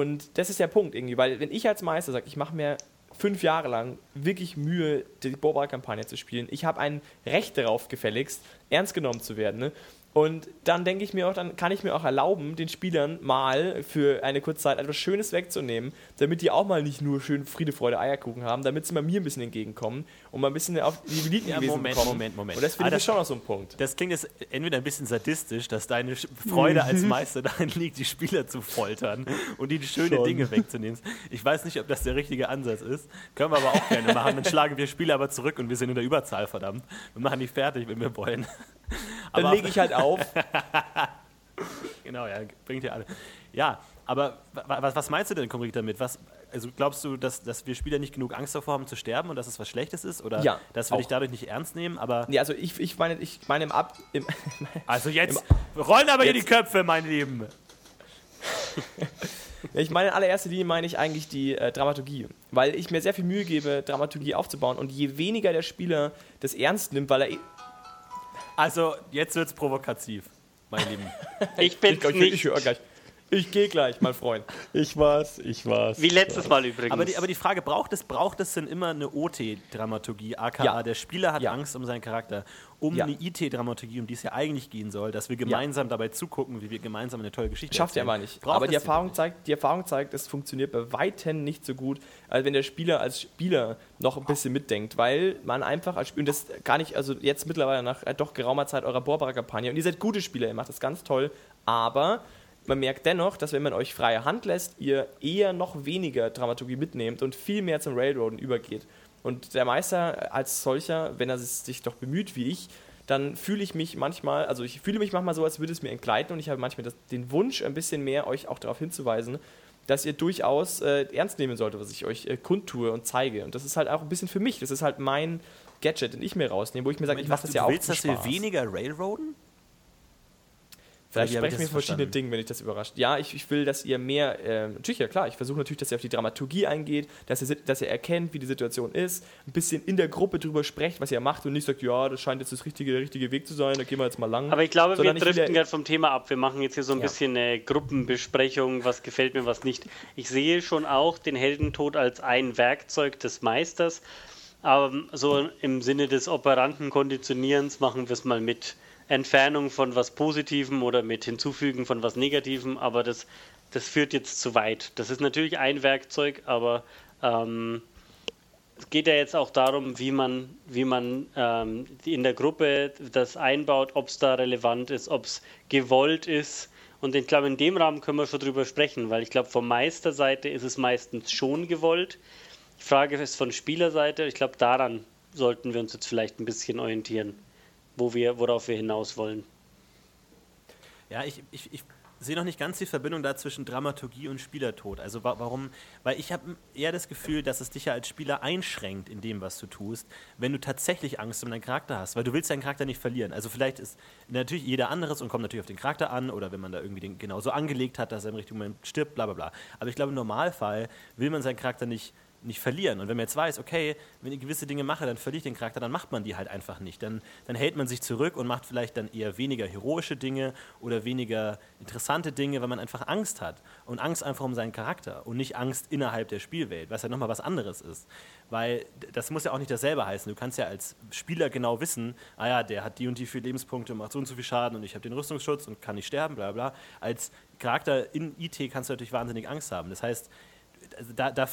S2: Und das ist der Punkt irgendwie, weil wenn ich als Meister sage, ich mache mir fünf Jahre lang wirklich Mühe, die Boba-Kampagne zu spielen, ich habe ein Recht darauf gefälligst, ernst genommen zu werden. Ne? Und dann denke ich mir auch, dann kann ich mir auch erlauben, den Spielern mal für eine kurze Zeit etwas Schönes wegzunehmen, damit die auch mal nicht nur schön Friede, Freude, Eierkuchen haben, damit sie mal mir ein bisschen entgegenkommen und mal ein bisschen auf die Eliten
S3: Ja, Moment,
S2: kommen.
S3: Moment, Moment.
S2: Und das finde
S3: Ah,
S2: ich
S3: das-
S2: schon noch so ein Punkt.
S3: Das klingt jetzt entweder ein bisschen sadistisch, dass deine Freude
S2: Mhm.
S3: als Meister darin liegt, die Spieler zu foltern und ihnen schöne
S4: Schon.
S3: Dinge wegzunehmen. Ich weiß nicht, ob das der richtige Ansatz ist. Können wir aber auch gerne machen. Dann schlagen wir Spieler aber zurück und wir sind in der Überzahl, verdammt. Wir machen die fertig, wenn wir wollen.
S2: Dann
S3: Aber-
S2: lege ich halt auf.
S3: Genau, ja, bringt ja alle. Ja, aber wa- was, was meinst du denn konkret damit? Was, also glaubst du, dass, dass wir Spieler nicht genug Angst davor haben zu sterben und dass es was Schlechtes ist? Oder
S2: Ja,
S3: dass wir dich dadurch nicht ernst nehmen? Aber
S2: nee, also ich, ich meine, ich meine im Ab. Im,
S3: also jetzt rollen aber hier die
S2: Jetzt-
S3: Köpfe, mein Lieben.
S2: Ich meine, in allererster Linie meine ich eigentlich die äh, Dramaturgie. Weil ich mir sehr viel Mühe gebe, Dramaturgie aufzubauen. Und je weniger der Spieler das ernst nimmt, weil er.
S3: Also jetzt wird's provokativ, mein Lieben.
S5: Ich bin
S2: ich, ich,
S5: nicht.
S2: ich höre gleich. Ich gehe gleich, mein Freund.
S4: Ich war's, ich war's.
S5: Wie letztes Mal übrigens.
S3: Aber die, aber die Frage, braucht es, braucht es denn immer eine OT-Dramaturgie, aka
S2: Ja.
S3: der Spieler hat
S2: Ja.
S3: Angst um seinen Charakter, um
S2: Ja.
S3: eine IT-Dramaturgie, um die es ja eigentlich gehen soll, dass wir gemeinsam dabei zugucken, wie wir gemeinsam eine tolle Geschichte
S2: Schafft er
S3: erzählen.
S2: aber nicht.
S3: Braucht
S2: aber die Erfahrung,
S3: nicht.
S2: zeigt, die Erfahrung zeigt, es funktioniert bei Weitem nicht so gut, als wenn der Spieler als Spieler noch ein bisschen mitdenkt, weil man einfach als Spieler, und das gar nicht, also jetzt mittlerweile nach äh, doch geraumer Zeit eurer Borbara-Kampagne, und ihr seid gute Spieler, ihr macht das ganz toll, aber man merkt dennoch, dass wenn man euch freie Hand lässt, ihr eher noch weniger Dramaturgie mitnehmt und viel mehr zum Railroaden übergeht. Und der Meister als solcher, wenn er sich doch bemüht wie ich, dann fühle ich mich manchmal, also ich fühle mich manchmal so, als würde es mir entgleiten und ich habe manchmal das, den Wunsch, ein bisschen mehr euch auch darauf hinzuweisen, dass ihr durchaus äh, ernst nehmen solltet, was ich euch äh, kundtue und zeige. Und das ist halt auch ein bisschen für mich, das ist halt mein Gadget, den ich mir rausnehme, wo ich mir sage, ich mache das
S3: du
S2: ja auch
S3: willst,
S2: zum
S3: dass wir weniger Railroaden?
S2: Vielleicht sprechen wir
S3: verstanden?
S2: Dingen, wenn ich das überrascht. Ja, ich, ich will, dass ihr mehr, ähm, natürlich, ja klar, ich versuche natürlich, dass ihr auf die Dramaturgie eingeht, dass ihr, dass ihr erkennt, wie die Situation ist, ein bisschen in der Gruppe drüber sprecht, was ihr macht und nicht sagt, ja, das scheint jetzt das richtige, der richtige Weg zu sein, da gehen wir jetzt mal lang.
S5: Aber ich glaube, wir
S2: Sondern will
S5: driften gerade vom Thema ab. Wir machen jetzt hier so ein
S2: Ja.
S5: bisschen eine Gruppenbesprechung, was gefällt mir, was nicht. Ich sehe schon auch den Heldentod als ein Werkzeug des Meisters. Aber so im Sinne des operanten Konditionierens machen wir es mal mit Entfernung von was Positivem oder mit Hinzufügen von was Negativem. Aber das, das führt jetzt zu weit. Das ist natürlich ein Werkzeug, aber ähm, es geht ja jetzt auch darum, wie man, wie man ähm, in der Gruppe das einbaut, ob es da relevant ist, ob es gewollt ist. Und ich glaube, in dem Rahmen können wir schon drüber sprechen, weil ich glaube, von Meisterseite ist es meistens schon gewollt. Die Frage ist von Spielerseite, ich glaube, daran sollten wir uns jetzt vielleicht ein bisschen orientieren, wo wir, worauf wir hinaus wollen.
S3: Ja, ich, ich, ich sehe noch nicht ganz die Verbindung da zwischen Dramaturgie und Spielertod. Also wa warum? Weil ich habe eher das Gefühl, dass es dich ja als Spieler einschränkt in dem, was du tust, wenn du tatsächlich Angst um deinen Charakter hast, weil du willst deinen Charakter nicht verlieren. Also vielleicht ist natürlich jeder anderes und kommt natürlich auf den Charakter an oder wenn man da irgendwie den genauso angelegt hat, dass er im richtigen Moment stirbt, bla bla bla. Aber ich glaube, im Normalfall will man seinen Charakter nicht nicht verlieren. Und wenn man jetzt weiß, okay, wenn ich gewisse Dinge mache, dann verliere ich den Charakter, dann macht man die halt einfach nicht. Dann, dann hält man sich zurück und macht vielleicht dann eher weniger heroische Dinge oder weniger interessante Dinge, weil man einfach Angst hat. Und Angst einfach um seinen Charakter und nicht Angst innerhalb der Spielwelt, was ja nochmal was anderes ist. Weil das muss ja auch nicht dasselbe heißen. Du kannst ja als Spieler genau wissen, ah ja, der hat die und die vier Lebenspunkte und macht so und so viel Schaden und ich habe den Rüstungsschutz und kann nicht sterben, bla bla. Als Charakter in IT kannst du natürlich wahnsinnig Angst haben. Das heißt, also da, da,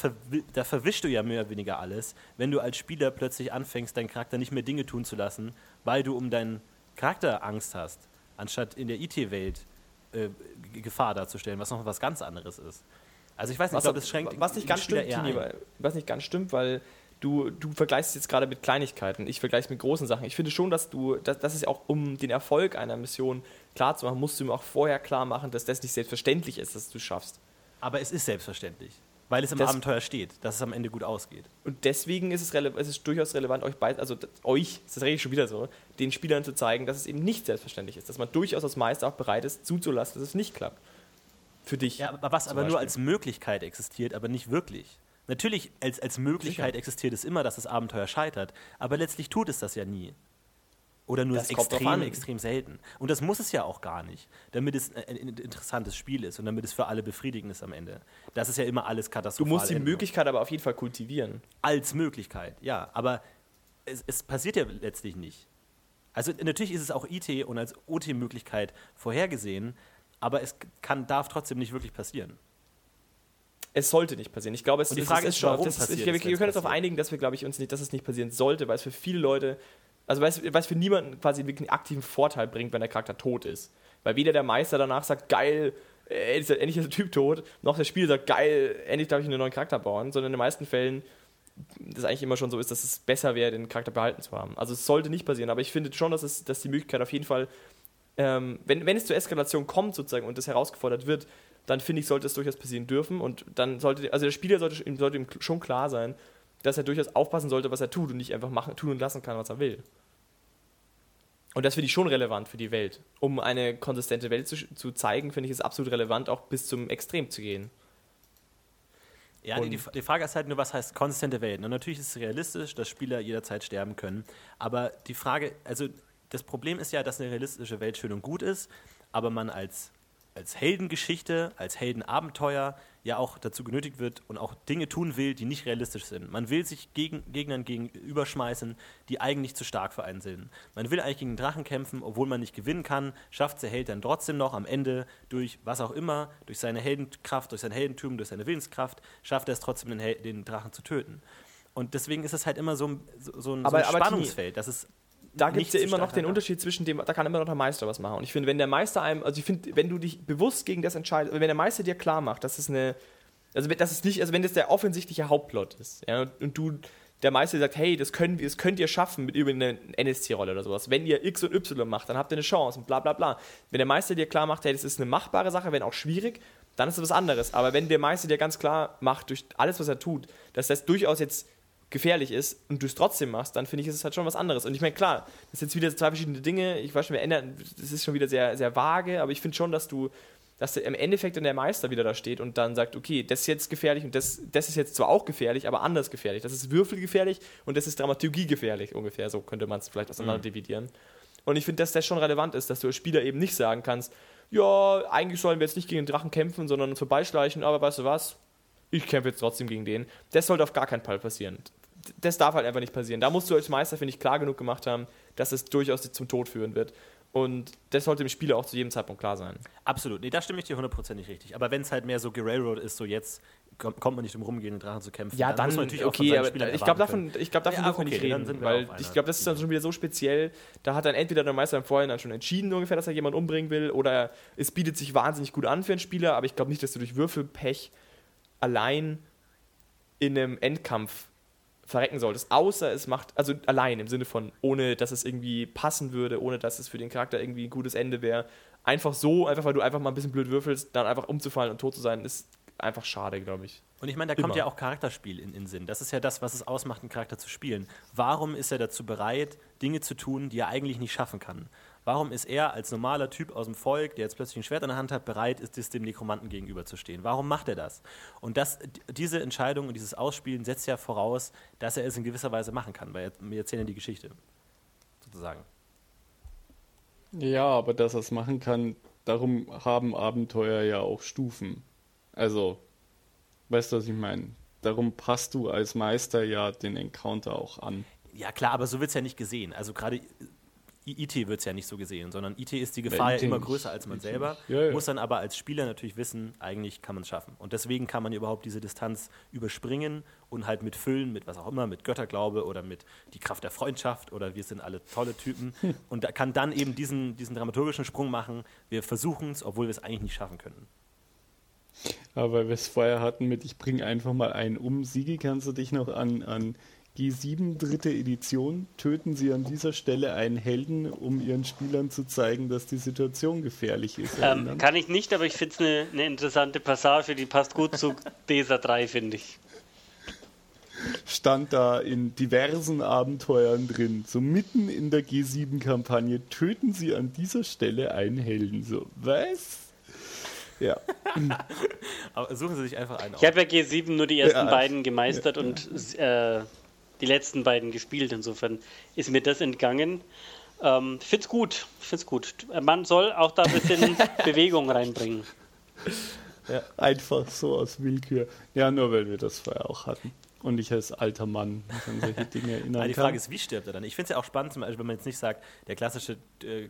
S3: da verwischst du ja mehr oder weniger alles, wenn du als Spieler plötzlich anfängst, deinen Charakter nicht mehr Dinge tun zu lassen, weil du um deinen Charakter Angst hast, anstatt in der IT-Welt äh, Gefahr darzustellen, was noch was ganz anderes ist. Also ich weiß nicht, ich
S2: Was,
S3: glaube, das schränkt
S2: was nicht ganz
S3: Spieler
S2: stimmt, Tini, weil, was nicht ganz stimmt, weil du, du vergleichst jetzt gerade mit Kleinigkeiten. Ich vergleiche es mit großen Sachen. Ich finde schon, dass du, dass, das ist auch, um den Erfolg einer Mission klar zu machen, musst du ihm auch vorher klar machen, dass das nicht selbstverständlich ist, dass du es schaffst.
S3: Aber es ist selbstverständlich. Weil es im
S2: Das-
S3: Abenteuer steht, dass es am Ende gut ausgeht.
S2: Und deswegen ist es, es ist durchaus relevant, euch beid, also euch, das rede ich schon wieder so, den Spielern zu zeigen, dass es eben nicht selbstverständlich ist, dass man durchaus als Meister auch bereit ist, zuzulassen, dass es nicht klappt. Für dich.
S3: Ja, aber was aber nur
S2: Beispiel.
S3: als Möglichkeit existiert, aber nicht wirklich. Natürlich, als, als Möglichkeit existiert es immer, dass das Abenteuer scheitert, aber letztlich tut es das ja nie. Oder nur
S2: Das
S3: extrem, extrem selten. Und das muss es ja auch gar nicht, damit es ein, interessantes Spiel ist und damit es für alle befriedigend ist am Ende. Das ist ja immer alles
S2: Du
S3: katastrophal.
S2: musst die
S3: enden.
S2: Möglichkeit aber auf jeden Fall kultivieren.
S3: Als Möglichkeit, ja. Aber es, es passiert ja letztlich nicht. Also natürlich ist es auch IT und als OT-Möglichkeit vorhergesehen, aber es kann, darf trotzdem nicht wirklich passieren.
S2: Es sollte nicht passieren. Ich glaube, es,
S3: Und die Frage
S2: ist,
S3: ist,
S2: schon.
S3: warum
S2: Das ist,
S3: passiert
S2: wir,
S3: es,
S2: wir
S3: wenn's
S2: können uns darauf einigen, dass wir, glaube ich, uns nicht, dass es nicht passieren sollte, weil es für viele Leute, also weil es, weil es für niemanden quasi wirklich einen aktiven Vorteil bringt, wenn der Charakter tot ist. Weil weder der Meister danach sagt, geil, äh, ist, endlich ist der Typ tot, noch der Spieler sagt, geil, endlich darf ich einen neuen Charakter bauen, sondern in den meisten Fällen das eigentlich immer schon so ist, dass es besser wäre, den Charakter behalten zu haben. Also es sollte nicht passieren, aber ich finde schon, dass, es, dass die Möglichkeit auf jeden Fall, ähm, wenn, wenn es zur Eskalation kommt sozusagen und das herausgefordert wird, dann finde ich, sollte es durchaus passieren dürfen und dann sollte, also der Spieler sollte, sollte ihm schon klar sein, dass er durchaus aufpassen sollte, was er tut und nicht einfach machen, tun und lassen kann, was er will. Und das finde ich schon relevant für die Welt. Um eine konsistente Welt zu, zu zeigen, finde ich es absolut relevant, auch bis zum Extrem zu gehen.
S3: Ja, die, die Frage ist halt nur, was heißt konsistente Welt? Und natürlich ist es realistisch, dass Spieler jederzeit sterben können. Aber die Frage, also das Problem ist ja, dass eine realistische Welt schön und gut ist, aber man als, als Heldengeschichte, als Heldenabenteuer ja auch dazu genötigt wird und auch Dinge tun will, die nicht realistisch sind. Man will sich gegen, Gegnern gegenüberschmeißen, die eigentlich zu stark für einen sind. Man will eigentlich gegen den Drachen kämpfen, obwohl man nicht gewinnen kann, schafft der Held dann trotzdem noch am Ende durch was auch immer, durch seine Heldenkraft, durch sein Heldentum, durch seine Willenskraft, schafft er es trotzdem, den, Hel den Drachen zu töten. Und deswegen ist es halt immer so ein, so, ein,
S2: Aber-
S3: so ein Spannungsfeld. Das ist
S2: da gibt es ja immer noch den. Unterschied zwischen dem, da kann immer noch der Meister was machen. Und ich finde, wenn der Meister einem, also ich finde, wenn du dich bewusst gegen das entscheidest, wenn der Meister dir klar macht, dass es eine, also das ist nicht, also wenn das der offensichtliche Hauptplot ist, ja, und du, der Meister sagt, hey, das, können, wir- das könnt ihr schaffen mit über eine NSC-Rolle oder sowas. Wenn ihr X und Y macht, dann habt ihr eine Chance und bla bla bla. Wenn der Meister dir klar macht, hey, das ist eine machbare Sache, wenn auch schwierig, dann ist das was anderes. Aber wenn der Meister dir ganz klar macht, durch alles, was er tut, dass das durchaus jetzt gefährlich ist und du es trotzdem machst, dann finde ich, ist es halt schon was anderes. Und ich meine, klar, das sind jetzt wieder zwei verschiedene Dinge. Ich weiß schon, wir ändern, das ist schon wieder sehr, sehr vage, aber ich finde schon, dass du, dass im Endeffekt dann der Meister wieder da steht und dann sagt, okay, das ist jetzt gefährlich und das, das ist jetzt zwar auch gefährlich, aber anders gefährlich. Das ist würfelgefährlich und das ist Dramaturgie gefährlich, ungefähr. So könnte man es vielleicht auseinander dividieren. Und ich finde, dass das schon relevant ist, dass du als Spieler eben nicht sagen kannst, ja, eigentlich sollen wir jetzt nicht gegen den Drachen kämpfen, sondern uns vorbeischleichen, aber weißt du was? Ich kämpfe jetzt trotzdem gegen den. Das sollte auf gar keinen Fall passieren. Das darf halt einfach nicht passieren. Da musst du als Meister, finde ich, klar genug gemacht haben, dass es durchaus zum Tod führen wird. Und das sollte dem Spieler auch zu jedem Zeitpunkt klar sein.
S3: Absolut, nee, da stimme ich dir hundertprozentig richtig. Aber wenn es halt mehr so gerailroad ist, so jetzt kommt man nicht drum rum, gegen den Drachen zu kämpfen.
S2: Ja, dann,
S3: muss man natürlich auch von
S2: okay,
S3: seinen
S2: aber ich glaube, davon, ich glaub, davon
S3: Ja,
S2: dürfen wir
S3: okay,
S2: nicht
S3: dann
S2: reden,
S3: wir
S2: weil ich glaube, das ist dann schon wieder so speziell, da hat dann entweder der Meister im Vorhinein schon entschieden ungefähr, dass er jemanden umbringen will, oder es bietet sich wahnsinnig gut an für einen Spieler, aber ich glaube nicht, dass du durch Würfelpech allein in einem Endkampf verrecken solltest, außer es macht, also allein im Sinne von, ohne dass es irgendwie passen würde, ohne dass es für den Charakter irgendwie ein gutes Ende wäre. Einfach so, einfach weil du einfach mal ein bisschen blöd würfelst, dann einfach umzufallen und tot zu sein, ist einfach schade, glaube ich.
S3: Und ich meine, da kommt
S2: Immer.
S3: ja auch Charakterspiel in, in Sinn. Das ist ja das, was es ausmacht, einen Charakter zu spielen. Warum ist er dazu bereit, Dinge zu tun, die er eigentlich nicht schaffen kann? Warum ist er als normaler Typ aus dem Volk, der jetzt plötzlich ein Schwert in der Hand hat, bereit ist, es dem Nekromanten gegenüberzustehen? Warum macht er das? Und das, diese Entscheidung und dieses Ausspielen setzt ja voraus, dass er es in gewisser Weise machen kann, weil wir erzählen ja die Geschichte. Sozusagen.
S4: Ja, aber dass er es machen kann, darum haben Abenteuer ja auch Stufen. Also, weißt du, was ich meine? Darum passt du als Meister ja den Encounter auch an.
S3: Ja, klar, aber so wird es ja nicht gesehen. Also gerade IT wird es ja nicht so gesehen, sondern IT ist die Gefahr ja,
S4: IT
S3: immer größer als man
S4: IT
S3: selber.
S4: Ja, ja.
S3: muss dann aber als Spieler natürlich wissen, eigentlich kann man es schaffen. Und deswegen kann man überhaupt diese Distanz überspringen und halt mit Füllen, mit was auch immer, mit Götterglaube oder mit die Kraft der Freundschaft oder wir sind alle tolle Typen und da kann dann eben diesen, diesen dramaturgischen Sprung machen, wir versuchen es, obwohl wir es eigentlich nicht schaffen könnten.
S4: Aber weil wir es vorher hatten mit, ich bringe einfach mal einen um. Sigi, kannst du dich noch an, an G7 dritte Edition. Töten Sie an dieser Stelle einen Helden, um Ihren Spielern zu zeigen, dass die Situation gefährlich ist.
S5: Ähm, kann ich nicht, aber ich finde es eine ne interessante Passage, die passt gut zu DESA 3, finde ich.
S4: stand da in diversen Abenteuern drin. So mitten in der G7-Kampagne töten sie an dieser Stelle einen Helden. So, was? Ja.
S3: Aber suchen Sie sich einfach einen
S5: Ich habe ja G7 nur die ersten
S4: Ja.
S5: beiden gemeistert und äh, die letzten beiden gespielt. Insofern ist mir das entgangen. Ähm, ich finde es gut. Ich find's gut. Man soll auch da ein bisschen Bewegung reinbringen.
S4: Einfach so aus Willkür. Ja, nur weil wir das vorher auch hatten. Und ich als alter Mann mich an solche Dinge erinnern
S3: Aber die
S4: kann.
S3: Frage ist, wie stirbt er dann? Ich finde es ja auch spannend, zum Beispiel, wenn man jetzt nicht sagt, der klassische äh,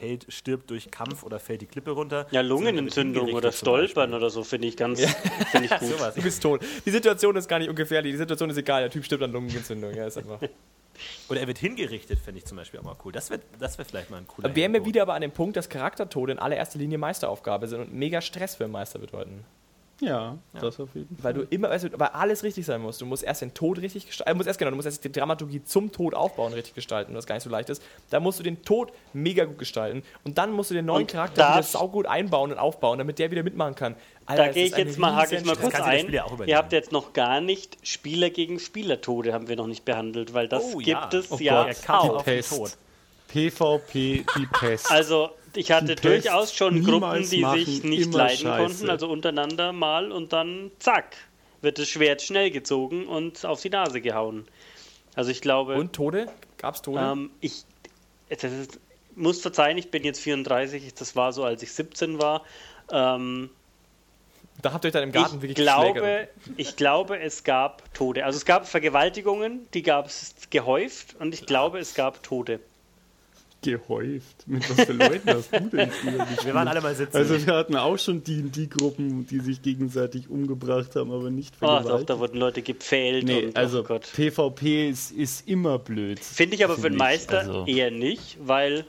S3: Held stirbt durch Kampf oder fällt die Klippe runter.
S5: Ja, Lungenentzündung oder Stolpern oder so finde ich ganz find ich gut.
S3: Sowas.
S2: Du bist tot. Die Situation ist gar nicht ungefährlich. Die Situation ist egal. Der Typ stirbt an Lungenentzündung. Ja, ist einfach.
S3: Oder er wird hingerichtet, fände ich zum Beispiel auch mal cool. Das wäre das wär vielleicht mal ein cooler
S2: Wären wir wieder aber an dem Punkt, dass Charaktertode in allererster Linie Meisteraufgabe sind und mega Stress für den Meister bedeuten.
S4: Ja, das auf jeden
S2: Weil
S4: Fall.
S2: du immer, weißt du, weil alles richtig sein muss. Du musst erst den Tod richtig gestalten, äh, musst erst genau, du musst erst die Dramaturgie zum Tod aufbauen richtig gestalten, was gar nicht so leicht ist. Da musst du den Tod mega gut gestalten und dann musst du den neuen
S5: Und
S2: Charakter wieder
S5: das-
S2: saugut einbauen und aufbauen, damit der wieder mitmachen kann. Alter,
S5: Da gehe ich jetzt mal, hake ich mal kurz ein. Ihr habt jetzt noch gar nicht Spieler gegen Spielertode haben wir noch nicht behandelt, weil das
S3: Oh,
S5: gibt
S3: ja.
S5: es
S4: Oh
S5: ja
S3: kann
S5: auch.
S4: PvP, die Pest.
S5: Also ich hatte
S4: Pest
S5: durchaus schon Gruppen, die
S4: machen,
S5: sich nicht leiden
S4: scheiße.
S5: konnten, also untereinander mal und dann zack, wird das Schwert schnell gezogen und auf die Nase gehauen. Also ich glaube,
S2: Und Tode? Gab's Tode?
S5: ähm, ich das ist, muss verzeihen, ich bin jetzt 34, das war so, als ich 17 war. Ähm,
S2: da habt ihr euch dann im Garten
S5: ich
S2: wirklich
S5: glaube, ich glaube, es gab Tode. Also es gab Vergewaltigungen, die gab es gehäuft und ich glaube, es gab Tote.
S4: Gehäuft. Mit was für Leuten hast du denn früher gespielt?
S3: Wir waren alle mal sitzen.
S4: Also wir hatten auch schon D&D-Gruppen, die sich gegenseitig umgebracht haben, aber nicht
S5: Oh, doch,
S4: vergewaltigt.
S5: da wurden Leute gepfählt
S4: nee,
S5: und
S4: also
S5: oh Gott.
S4: PvP ist, ist immer blöd.
S5: Finde ich aber für den. Meister
S4: Also-
S5: eher nicht, weil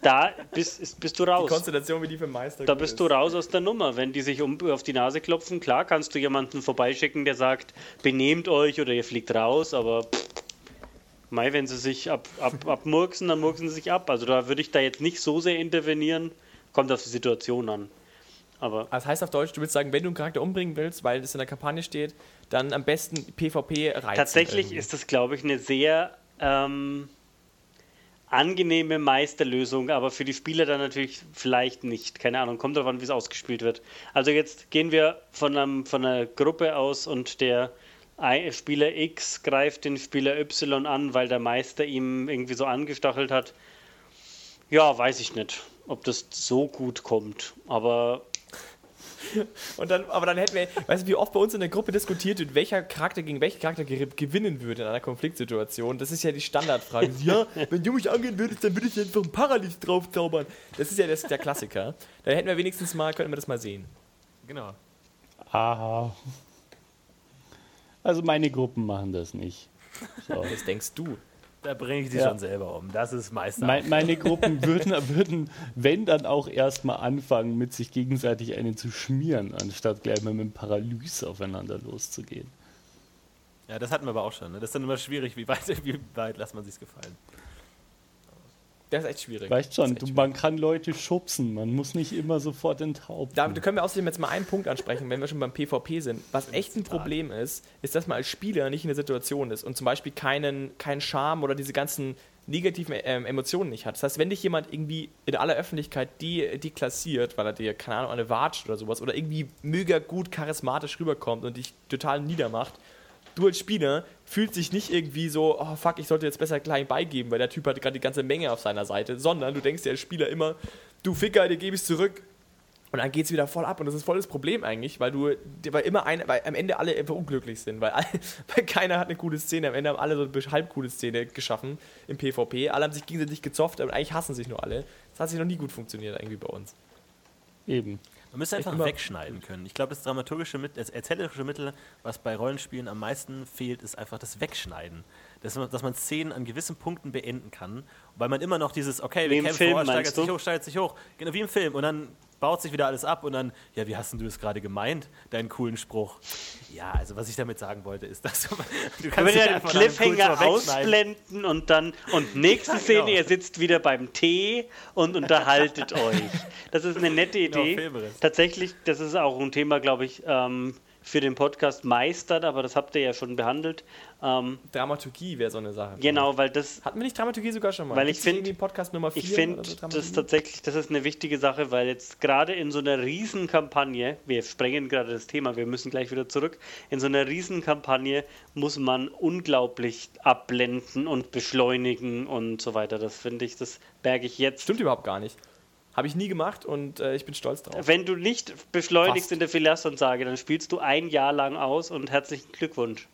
S5: da bist, ist, bist du
S2: Die
S5: raus.
S2: Konstellation wie die für Meister.
S5: Da bist
S2: ist.
S5: du raus aus der Nummer. Wenn die sich um, auf die Nase klopfen, klar kannst du jemanden vorbeischicken, der sagt, benehmt euch oder ihr fliegt raus, aber pff, Mei, wenn sie sich ab, ab, abmurksen, dann murksen sie sich ab. Also da würde ich da jetzt nicht so sehr intervenieren. Kommt auf die Situation an. Aber
S2: Das heißt auf Deutsch, du willst sagen, wenn du einen Charakter umbringen willst, weil es in der Kampagne steht, dann am besten PvP reizen.
S5: tatsächlich
S2: irgendwie.
S5: ist das, glaube ich, eine sehr ähm, angenehme Meisterlösung, aber für die Spieler dann natürlich vielleicht nicht. Keine Ahnung, kommt darauf an, wie es ausgespielt wird. Also jetzt gehen wir von, einem, von einer Gruppe aus und der Spieler X greift den Spieler Y an, weil der Meister ihm irgendwie so angestachelt hat. Ja, weiß ich nicht, ob das so gut kommt. Aber
S2: Und dann, aber dann hätten wir, weißt du, wie oft bei uns in der Gruppe diskutiert wird, welcher Charakter gegen welchen Charakter ge gewinnen würde in einer Konfliktsituation. Das ist ja die Standardfrage. ja, wenn du mich angehen würdest, dann würde ich einfach ein Paralicht drauf zaubern. Das ist ja das, der Klassiker. Da hätten wir wenigstens mal, könnten wir das mal sehen.
S3: Genau.
S4: Aha. Also meine Gruppen machen das nicht. So.
S2: Das denkst du.
S3: Da bringe ich die
S4: Ja.
S3: schon selber um. Das ist Meister.
S4: Me- Meine Gruppen würden, würden, wenn dann auch erstmal anfangen, mit sich gegenseitig einen zu schmieren, anstatt gleich mal mit dem Paralyse aufeinander loszugehen.
S3: ja, das hatten wir aber auch schon. Ne? Das ist dann immer schwierig, wie weit, wie weit lässt man sich's gefallen.
S2: Das ist echt schwierig.
S4: Weißt schon, du, man kann Leute schubsen, man muss nicht immer sofort enthaupten.
S2: Da, können wir außerdem jetzt mal einen Punkt ansprechen, wenn wir schon beim PvP sind. Was echt ein Problem ist, ist, dass man als Spieler nicht in der Situation ist und zum Beispiel keinen, keinen Charme oder diese ganzen negativen ähm, Emotionen nicht hat. Das heißt, wenn dich jemand irgendwie in aller Öffentlichkeit die, die klassiert, weil er dir, keine Ahnung, eine watscht oder sowas oder irgendwie mega gut charismatisch rüberkommt und dich total niedermacht, du als Spieler fühlst dich nicht irgendwie so, oh fuck, ich sollte jetzt besser klein beigeben, weil der Typ hat gerade die ganze Menge auf seiner Seite, sondern du denkst dir als Spieler immer, du Ficker, dir gebe ich zurück. Und dann geht es wieder voll ab und das ist voll das Problem eigentlich, weil du, weil immer ein, weil am Ende alle einfach unglücklich sind, weil, alle, weil keiner hat eine coole Szene, am Ende haben alle so eine halb coole Szene geschaffen im PvP, alle haben sich gegenseitig gezofft, aber eigentlich hassen sich nur alle. Das hat sich noch nie gut funktioniert irgendwie bei uns.
S4: Eben.
S3: Man müsste einfach wegschneiden können. Ich glaube, das dramaturgische Mittel, das erzählerische Mittel, was bei Rollenspielen am meisten fehlt, ist einfach das Wegschneiden. Dass man, dass man Szenen an gewissen Punkten beenden kann, weil man immer noch dieses, okay, wir kämpfen vor, steigert sich hoch, steigert sich hoch. Genau wie im Film. Und dann baut sich wieder alles ab und dann, ja, wie hast denn du es gerade gemeint, deinen coolen Spruch? Ja, also was ich damit sagen wollte, ist, dass du,
S5: wir
S3: nicht
S5: den Cliffhanger ausblenden und dann und nächste
S3: Ja,
S5: Szene,
S3: genau.
S5: ihr sitzt wieder beim Tee und unterhaltet euch. Das ist eine nette Idee.
S3: Filmriss.
S5: Tatsächlich, das ist auch ein Thema, glaube ich, ähm, für den Podcast meistern, aber das habt ihr ja schon behandelt. Ähm,
S2: Dramaturgie wäre so eine Sache.
S5: genau, weil das
S2: Hatten wir nicht Dramaturgie sogar schon mal?
S5: Weil ich
S2: Gibt's nicht
S5: find-
S2: irgendwie Podcast Nummer 4
S5: Ich finde das tatsächlich, das ist eine wichtige Sache, weil jetzt gerade in so einer Riesenkampagne, wir sprengen gerade das Thema, wir müssen gleich wieder zurück, in so einer Riesenkampagne muss man unglaublich abblenden und beschleunigen und so weiter. Das finde ich, das berge ich jetzt.
S2: Stimmt überhaupt gar nicht. Habe ich nie gemacht und äh, ich bin stolz drauf.
S5: Wenn du nicht beschleunigst
S2: Fast.
S5: in der Philastansage, dann spielst du ein Jahr lang aus und herzlichen Glückwunsch.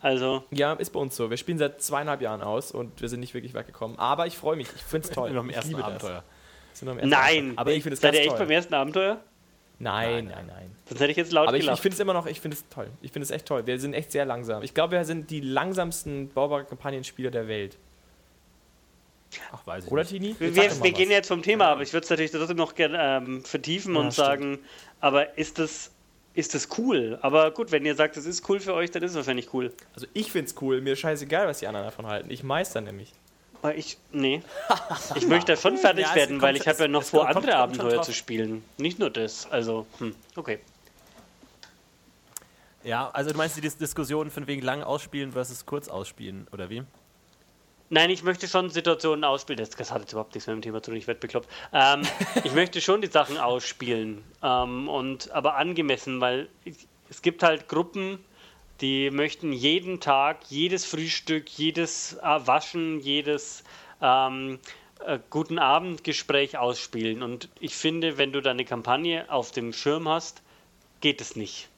S5: Also,
S2: Ja, ist bei uns so. Wir spielen seit zweieinhalb Jahren aus und wir sind nicht wirklich weit gekommen. Aber ich freue mich. Ich finde es toll.
S3: Noch im
S2: ich
S3: ersten
S2: liebe
S3: Abenteuer.
S2: Das. Sind noch im ersten
S5: nein,
S2: Abenteuer. Aber ich finde es
S5: seid
S2: ganz
S5: ihr echt
S2: toll.
S5: beim ersten Abenteuer?
S2: Nein, nein, nein.
S5: Sonst hätte ich jetzt laut
S2: Aber ich, ich
S5: gelacht.
S2: finde es immer noch, ich finde es toll. Ich finde es echt toll. Wir sind echt sehr langsam. Ich glaube, wir sind die langsamsten Baubare-Kampagnenspieler der Welt.
S3: Ach, weiß ich
S2: Oder,
S3: nicht.
S2: Tini?
S5: Wir, wir, gehen jetzt vom Thema, aber ich würde es natürlich trotzdem noch gerne ähm, vertiefen
S2: Ja,
S5: und
S2: stimmt.
S5: sagen, aber ist das, ist das cool? Aber gut, wenn ihr sagt, es ist cool für euch, dann ist es wahrscheinlich cool.
S2: Also ich finde es cool. Mir ist scheißegal, was die anderen davon halten. Ich meister nämlich.
S5: Aber ich, nee. Ich möchte da schon fertig
S3: Ja,
S5: werden, weil ich habe ja noch vor, andere
S3: kommt
S5: Abenteuer zu spielen. Nicht nur das. Also, hm, okay.
S3: Ja, also du meinst die Dis Diskussion von wegen lang ausspielen versus kurz ausspielen, oder wie?
S5: Nein, ich möchte schon Situationen ausspielen. Das, das hat jetzt überhaupt nichts mit dem Thema zu tun, ich werde bekloppt. Ähm, ich möchte schon die Sachen ausspielen. Ähm, und, aber angemessen, weil ich, es gibt halt Gruppen, die möchten jeden Tag, jedes Frühstück, jedes äh, Waschen, jedes ähm, äh, guten Abendgespräch ausspielen. Und ich finde, wenn du deine Kampagne auf dem Schirm hast, geht es nicht.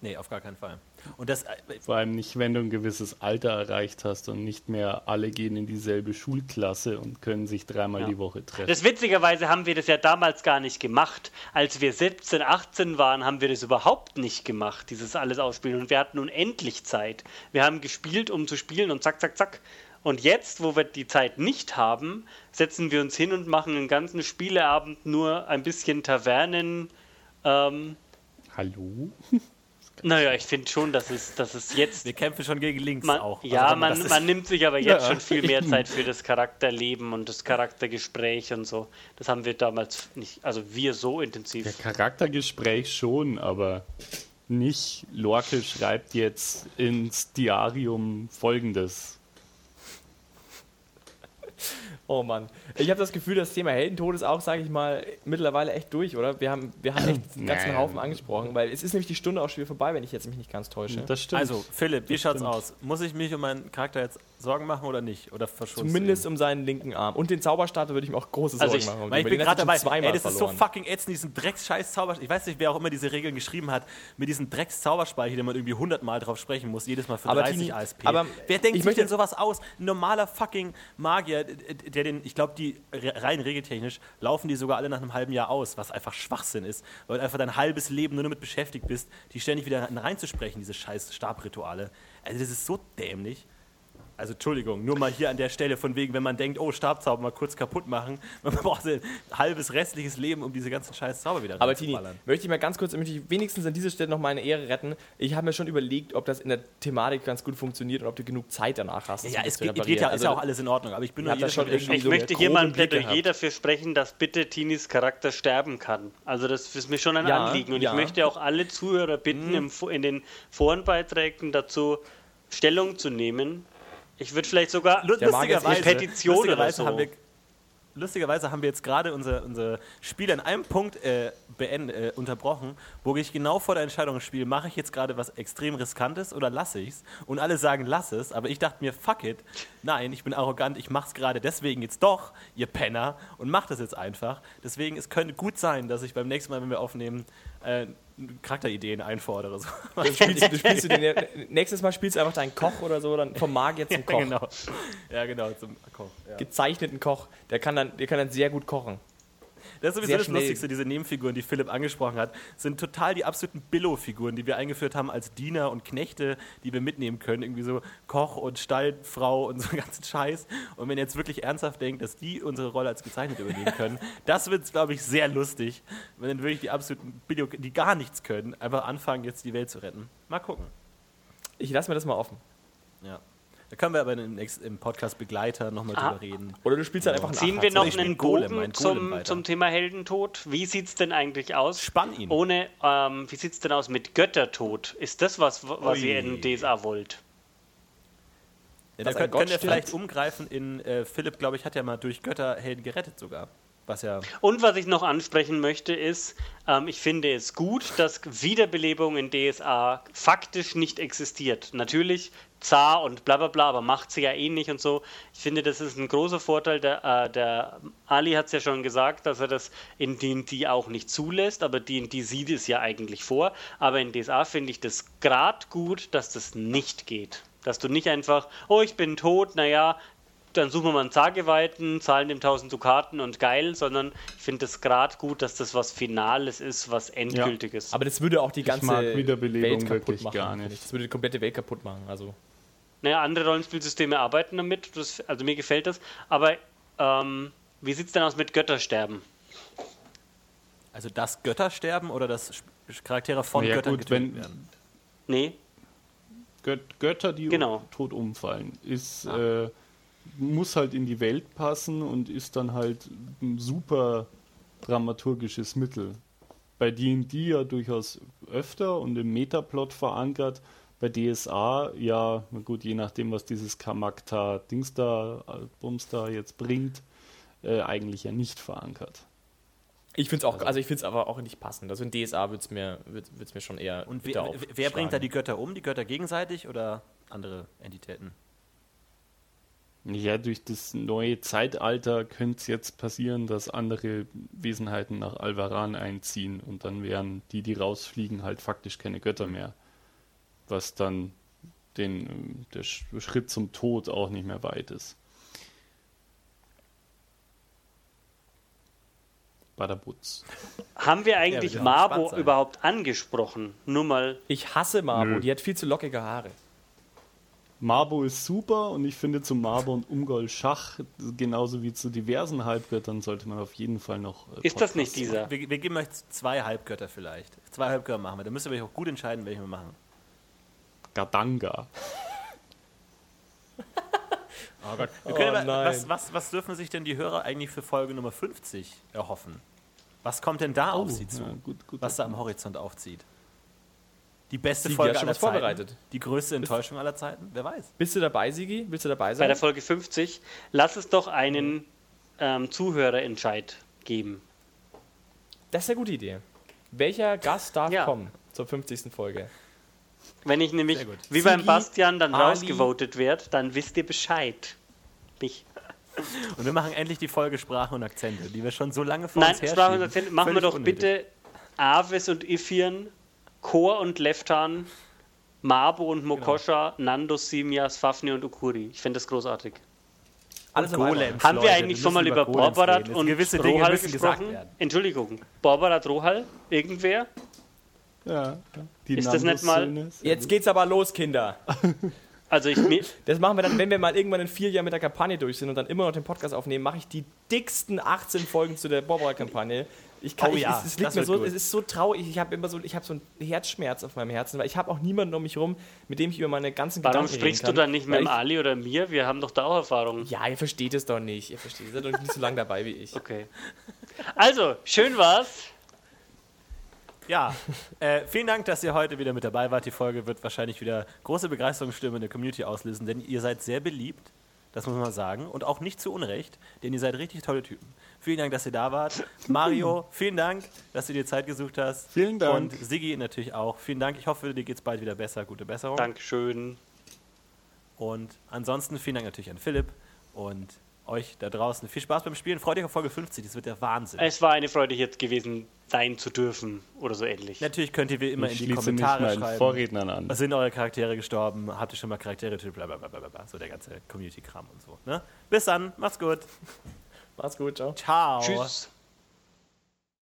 S3: Nee, auf gar keinen Fall. Und das, äh,
S4: Vor allem nicht, wenn du ein gewisses Alter erreicht hast und nicht mehr alle gehen in dieselbe Schulklasse und können sich dreimal
S5: Ja.
S4: die Woche treffen.
S5: Das witzigerweise haben wir das ja damals gar nicht gemacht. Als wir 17, 18 waren, haben wir das überhaupt nicht gemacht, dieses alles ausspielen. Und wir hatten unendlich Zeit. Wir haben gespielt, um zu spielen und zack, zack, zack. Und jetzt, wo wir die Zeit nicht haben, setzen wir uns hin und machen einen ganzen Spieleabend nur ein bisschen Tavernen. Ähm,
S4: Hallo?
S5: naja, ich finde schon, dass es, dass es jetzt
S3: wir kämpfen schon gegen links
S5: man,
S3: auch. Also
S5: ja,
S3: wenn
S5: man, man nimmt sich aber jetzt
S4: Ja.
S5: schon viel mehr Zeit für das Charakterleben und das Charaktergespräch und so. Das haben wir damals nicht, also wir so intensiv.
S4: Der Charaktergespräch schon, aber nicht Lorke schreibt jetzt ins Diarium folgendes.
S2: Oh Mann. Ich habe das Gefühl, das Thema Heldentod ist auch, sage ich mal, mittlerweile echt durch, oder? Wir haben, wir haben echt einen ganzen. Haufen angesprochen, weil es ist nämlich die Stunde auch schon wieder vorbei, wenn ich jetzt mich nicht ganz täusche.
S4: Das stimmt.
S3: Also, Philipp, wie
S4: Das
S3: schaut's
S4: stimmt.
S3: aus? Muss ich mich um meinen Charakter jetzt Sorgen machen oder nicht? Oder verschonst du
S2: Zumindest
S3: ihn?
S2: um seinen linken Arm. Und den Zauberstarter würde ich mir auch große
S5: Also
S2: Sorgen
S5: ich-
S2: machen.
S3: Weil ich bin gerade dabei. Ey, das ist so
S2: verloren.
S3: fucking ätzend, diesen Drecks-scheiß Zauberspeicher. Ich weiß nicht, wer auch immer diese Regeln geschrieben hat, mit diesem Drecks-Zauberspeicher, den man irgendwie 100 Mal drauf sprechen muss, jedes Mal für
S2: Aber
S3: 30
S2: Tini,
S3: ASP.
S2: aber
S3: wer denkt
S2: ich
S3: sich denn sowas aus? Ein normaler fucking Magier, der den, ich glaube, die re- rein regeltechnisch laufen die sogar alle nach einem halben Jahr aus, was einfach Schwachsinn ist, weil du einfach dein halbes Leben nur damit beschäftigt bist, die ständig wieder reinzusprechen, diese scheiß Stabrituale. Also das ist so dämlich. Also Entschuldigung, nur mal hier an der Stelle von wegen, wenn man denkt, oh, Stabzauber mal kurz kaputt machen, man braucht ein halbes restliches Leben, um diese ganzen scheiß Zauber wieder
S2: Aber Tini,
S3: reinzuballern.
S2: möchte ich mal ganz kurz, möchte ich wenigstens an dieser Stelle noch meine Ehre retten. Ich habe mir schon überlegt, ob das in der Thematik ganz gut funktioniert und ob du genug Zeit danach hast.
S3: Ja, es geht, geht ja, ist
S2: Also,
S3: ja auch alles in Ordnung, aber ich bin
S2: hab da schon irgendwie
S5: Ich
S2: so
S5: möchte hier mal ein Plädoyer dafür sprechen, dass bitte Tinis Charakter sterben kann. Also das ist mir schon ein
S2: Ja,
S5: Anliegen und
S2: ja.
S5: ich möchte auch alle Zuhörer bitten, im, Fo- in den Forenbeiträgen dazu Stellung zu nehmen. Ich würde vielleicht sogar
S3: lustigerweise,
S5: eine Petition oder
S3: lustigerweise
S5: so.
S3: haben wir lustigerweise haben wir jetzt gerade unser, unser Spiel an einem Punkt äh, beend, äh, unterbrochen, wo ich genau vor der Entscheidung spiele, mache ich jetzt gerade was extrem riskantes oder lasse ich's? Und alle sagen, lass es, aber ich dachte mir, fuck it, nein, ich bin arrogant, ich mach's gerade deswegen jetzt doch, ihr Penner, und mach das jetzt einfach. Deswegen, es könnte gut sein, dass ich beim nächsten Mal, wenn wir aufnehmen, äh, Charakterideen einfordere. So.
S2: Dann spielst, du- spielst du den, nächstes Mal spielst du einfach deinen Koch oder so, dann vom Magier zum Koch.
S3: genau. Ja, genau, zum Koch. Ja.
S2: Gezeichneten Koch. Der kann, dann, der kann dann sehr gut kochen.
S3: Das ist sowieso das
S2: schnell.
S3: Lustigste, diese Nebenfiguren, die Philipp angesprochen hat, sind total die absoluten Billo-Figuren, die wir eingeführt haben als Diener und Knechte, die wir mitnehmen können. Irgendwie so Koch und Stallfrau und so ganzen Scheiß. Und wenn ihr jetzt wirklich ernsthaft denkt, dass die unsere Rolle als gezeichnet übernehmen können, das wird, glaube ich, sehr lustig, wenn dann wirklich die absoluten Billo, die gar nichts können, einfach anfangen, jetzt die Welt zu retten. Mal gucken.
S2: Ich lasse mir das mal offen.
S3: Ja. Da können wir aber im, im Podcast Begleiter nochmal
S5: Ah.
S3: drüber reden.
S2: Oder du spielst halt einfach einen
S5: Ziehen wir noch einen
S3: Golem, Golem
S5: zum,
S3: weiter.
S5: zum Thema Heldentod? Wie sieht es denn eigentlich aus?
S3: Spann ihn.
S5: Ohne, ähm, wie sieht es denn aus mit Göttertod? Ist das was, was
S3: Ui.
S5: ihr in DSA wollt?
S3: Ja, da könnt, könnt ihr vielleicht umgreifen in äh, Philipp, glaube ich, hat ja mal durch Götterhelden gerettet sogar. Was ja.
S5: Und was ich noch ansprechen möchte, ist, ähm, ich finde es gut, dass Wiederbelebung in DSA faktisch nicht existiert. Natürlich zar und bla bla bla, aber macht sie ja eh nicht und so. Ich finde, das ist ein großer Vorteil. Der, äh, der Ali hat es ja schon gesagt, dass er das in D&D auch nicht zulässt, aber D&D sieht es ja eigentlich vor. Aber in DSA finde ich das gerade gut, dass das nicht geht. Dass du nicht einfach, oh, ich bin tot, naja, dann suchen wir mal einen Zageweiten, zahlen dem 1000 Dukaten und geil, sondern ich finde es gerade gut, dass das was Finales ist, was Endgültiges.
S2: Aber das würde auch die ganze Welt kaputt machen.
S4: gar nicht.
S2: ich. Das würde die komplette Welt kaputt machen. Also
S5: Naja, andere Rollenspielsysteme arbeiten damit, das, also mir gefällt das. Aber ähm, wie sieht es denn aus mit Göttersterben?
S3: Also das Göttersterben oder das Charaktere von
S4: Ja,
S3: Göttern
S4: gut,
S3: getötet
S4: wenn-
S3: werden?
S5: Nee,
S4: Gött Götter, die
S5: Genau.
S4: tot umfallen, ist, äh, muss halt in die Welt passen und ist dann halt ein super dramaturgisches Mittel. Bei D&D ja durchaus öfter und im Metaplot verankert. Bei DSA ja, na gut, je nachdem, was dieses Kamakta Dings da, äh, Bums da jetzt bringt, äh, eigentlich ja nicht verankert.
S2: ich finde es auch, also ich finde es aber auch nicht passend. Also in DSA würde es mir, wird's, wird's mir schon eher.
S3: Und wer, wer bringt da die Götter um? Die Götter gegenseitig oder andere Entitäten?
S4: Ja, durch das neue Zeitalter könnte es jetzt passieren, dass andere Wesenheiten nach Alvaran einziehen und dann wären die, die rausfliegen, halt faktisch keine Götter mehr. Was dann den, der Sch- Schritt zum Tod auch nicht mehr weit ist. Badabutz.
S5: haben wir eigentlich
S3: gespannt
S5: Mabo überhaupt angesprochen? Nur mal,
S2: Ich hasse Marbo,
S4: Nö.
S2: die hat viel zu lockige Haare.
S4: Marbo ist super und ich finde zu Marbo und Ungol Schach, genauso wie zu diversen Halbgöttern, sollte man auf jeden Fall noch. äh,
S5: ist das nicht dieser?
S3: Wir, wir geben euch zwei Halbgötter vielleicht. Zwei Halbgötter machen wir. Da müsst ihr euch auch gut entscheiden, welche wir machen.
S4: Gadanga.
S3: Oh Gott. Wir
S2: Oh
S3: können aber,
S2: nein.
S3: was, was, was dürfen sich denn die Hörer eigentlich für Folge Nummer 50 erhoffen? Was kommt denn da auf sie zu?
S4: Oh, Ja, gut, gut.
S3: was da am Horizont aufzieht? Die beste
S2: Sigi
S3: Folge aller
S2: was vorbereitet.
S3: Zeiten? Die größte Enttäuschung aller Zeiten? Wer weiß?
S2: Bist du dabei, Sigi? Willst du dabei
S5: Bei
S2: sein?
S5: der Folge 50, lass es doch einen ähm, Zuhörerentscheid geben.
S2: Das ist eine gute Idee. Welcher Gast darf
S5: Ja.
S2: kommen zur 50. Folge?
S5: Wenn ich nämlich wie beim Bastian dann
S2: Ali.
S5: rausgevotet werde, dann wisst ihr Bescheid. Mich.
S3: Und wir machen endlich die Folge Sprache und Akzente, die wir schon so lange vor
S5: Nein,
S3: uns herschieben.
S5: Sprache und Akzent, machen wir doch
S3: unnötig.
S5: bitte Aves und Ifian, Chor und Leftan, Mabo und Mokosha, Nando, Simias, Fafnir und Ukuri. Ich finde das großartig.
S2: Alles
S3: Golems.
S5: Haben wir eigentlich
S3: wir
S5: schon mal über
S3: Golems
S5: Borbarat und
S3: Gewisse Dinge
S5: Rohal gesprochen? Entschuldigung, Borbarat, Rohal, irgendwer?
S4: Ja, die
S5: Ist das nicht mal-.
S2: Jetzt geht's aber los, Kinder.
S5: Also ich
S2: Das machen wir dann, wenn wir mal irgendwann in vier Jahren mit der Kampagne durch sind und dann immer noch den Podcast aufnehmen, mache ich die dicksten 18 Folgen zu der Barbara-Kampagne. Ich kann,
S3: Oh
S2: ich,
S3: ja,
S2: es, es liegt
S3: das
S2: mir so,
S3: gut.
S2: es ist so traurig. Ich habe immer so, ich habe so einen Herzschmerz auf meinem Herzen, weil ich habe auch niemanden um mich rum, mit dem ich über meine ganzen
S5: warum
S2: Gedanken
S5: sprichst du
S2: reden kann.
S5: dann nicht mit
S2: ich-
S5: Ali oder mir? Wir haben doch da auch Erfahrung.
S2: Ja, ihr versteht es doch nicht. Ihr versteht es. Ihr seid doch nicht so lange dabei wie ich.
S5: Okay. Also, schön war's.
S3: Ja, äh, vielen Dank, dass ihr heute wieder mit dabei wart. Die Folge wird wahrscheinlich wieder große Begeisterungsstürme in der Community auslösen, denn ihr seid sehr beliebt, das muss man sagen, und auch nicht zu Unrecht, denn ihr seid richtig tolle Typen. Vielen Dank, dass ihr da wart. Mario, vielen Dank, dass du dir Zeit gesucht hast.
S4: Vielen Dank.
S3: Und Siggi natürlich auch. Vielen Dank. Ich hoffe, dir geht's bald wieder besser. Gute Besserung.
S5: Dankeschön.
S3: Und ansonsten vielen Dank natürlich an Philipp und euch da draußen. Viel Spaß beim Spielen. Freut euch auf Folge 50. Das wird der Wahnsinn.
S5: Es war eine Freude jetzt gewesen, sein zu dürfen oder so ähnlich.
S3: Natürlich könnt ihr wie immer
S4: Ich
S3: in die
S4: mich
S3: Kommentare
S4: meinen
S3: schreiben.
S4: Vorrednern an.
S3: Was sind eure Charaktere gestorben? Habt ihr schon mal Charaktere getötet? Blablabla. Bla, bla, bla. So der ganze Community-Kram und so. Ne? Bis dann. Macht's gut.
S2: Macht's gut, ciao.
S3: Ciao.
S5: Tschüss.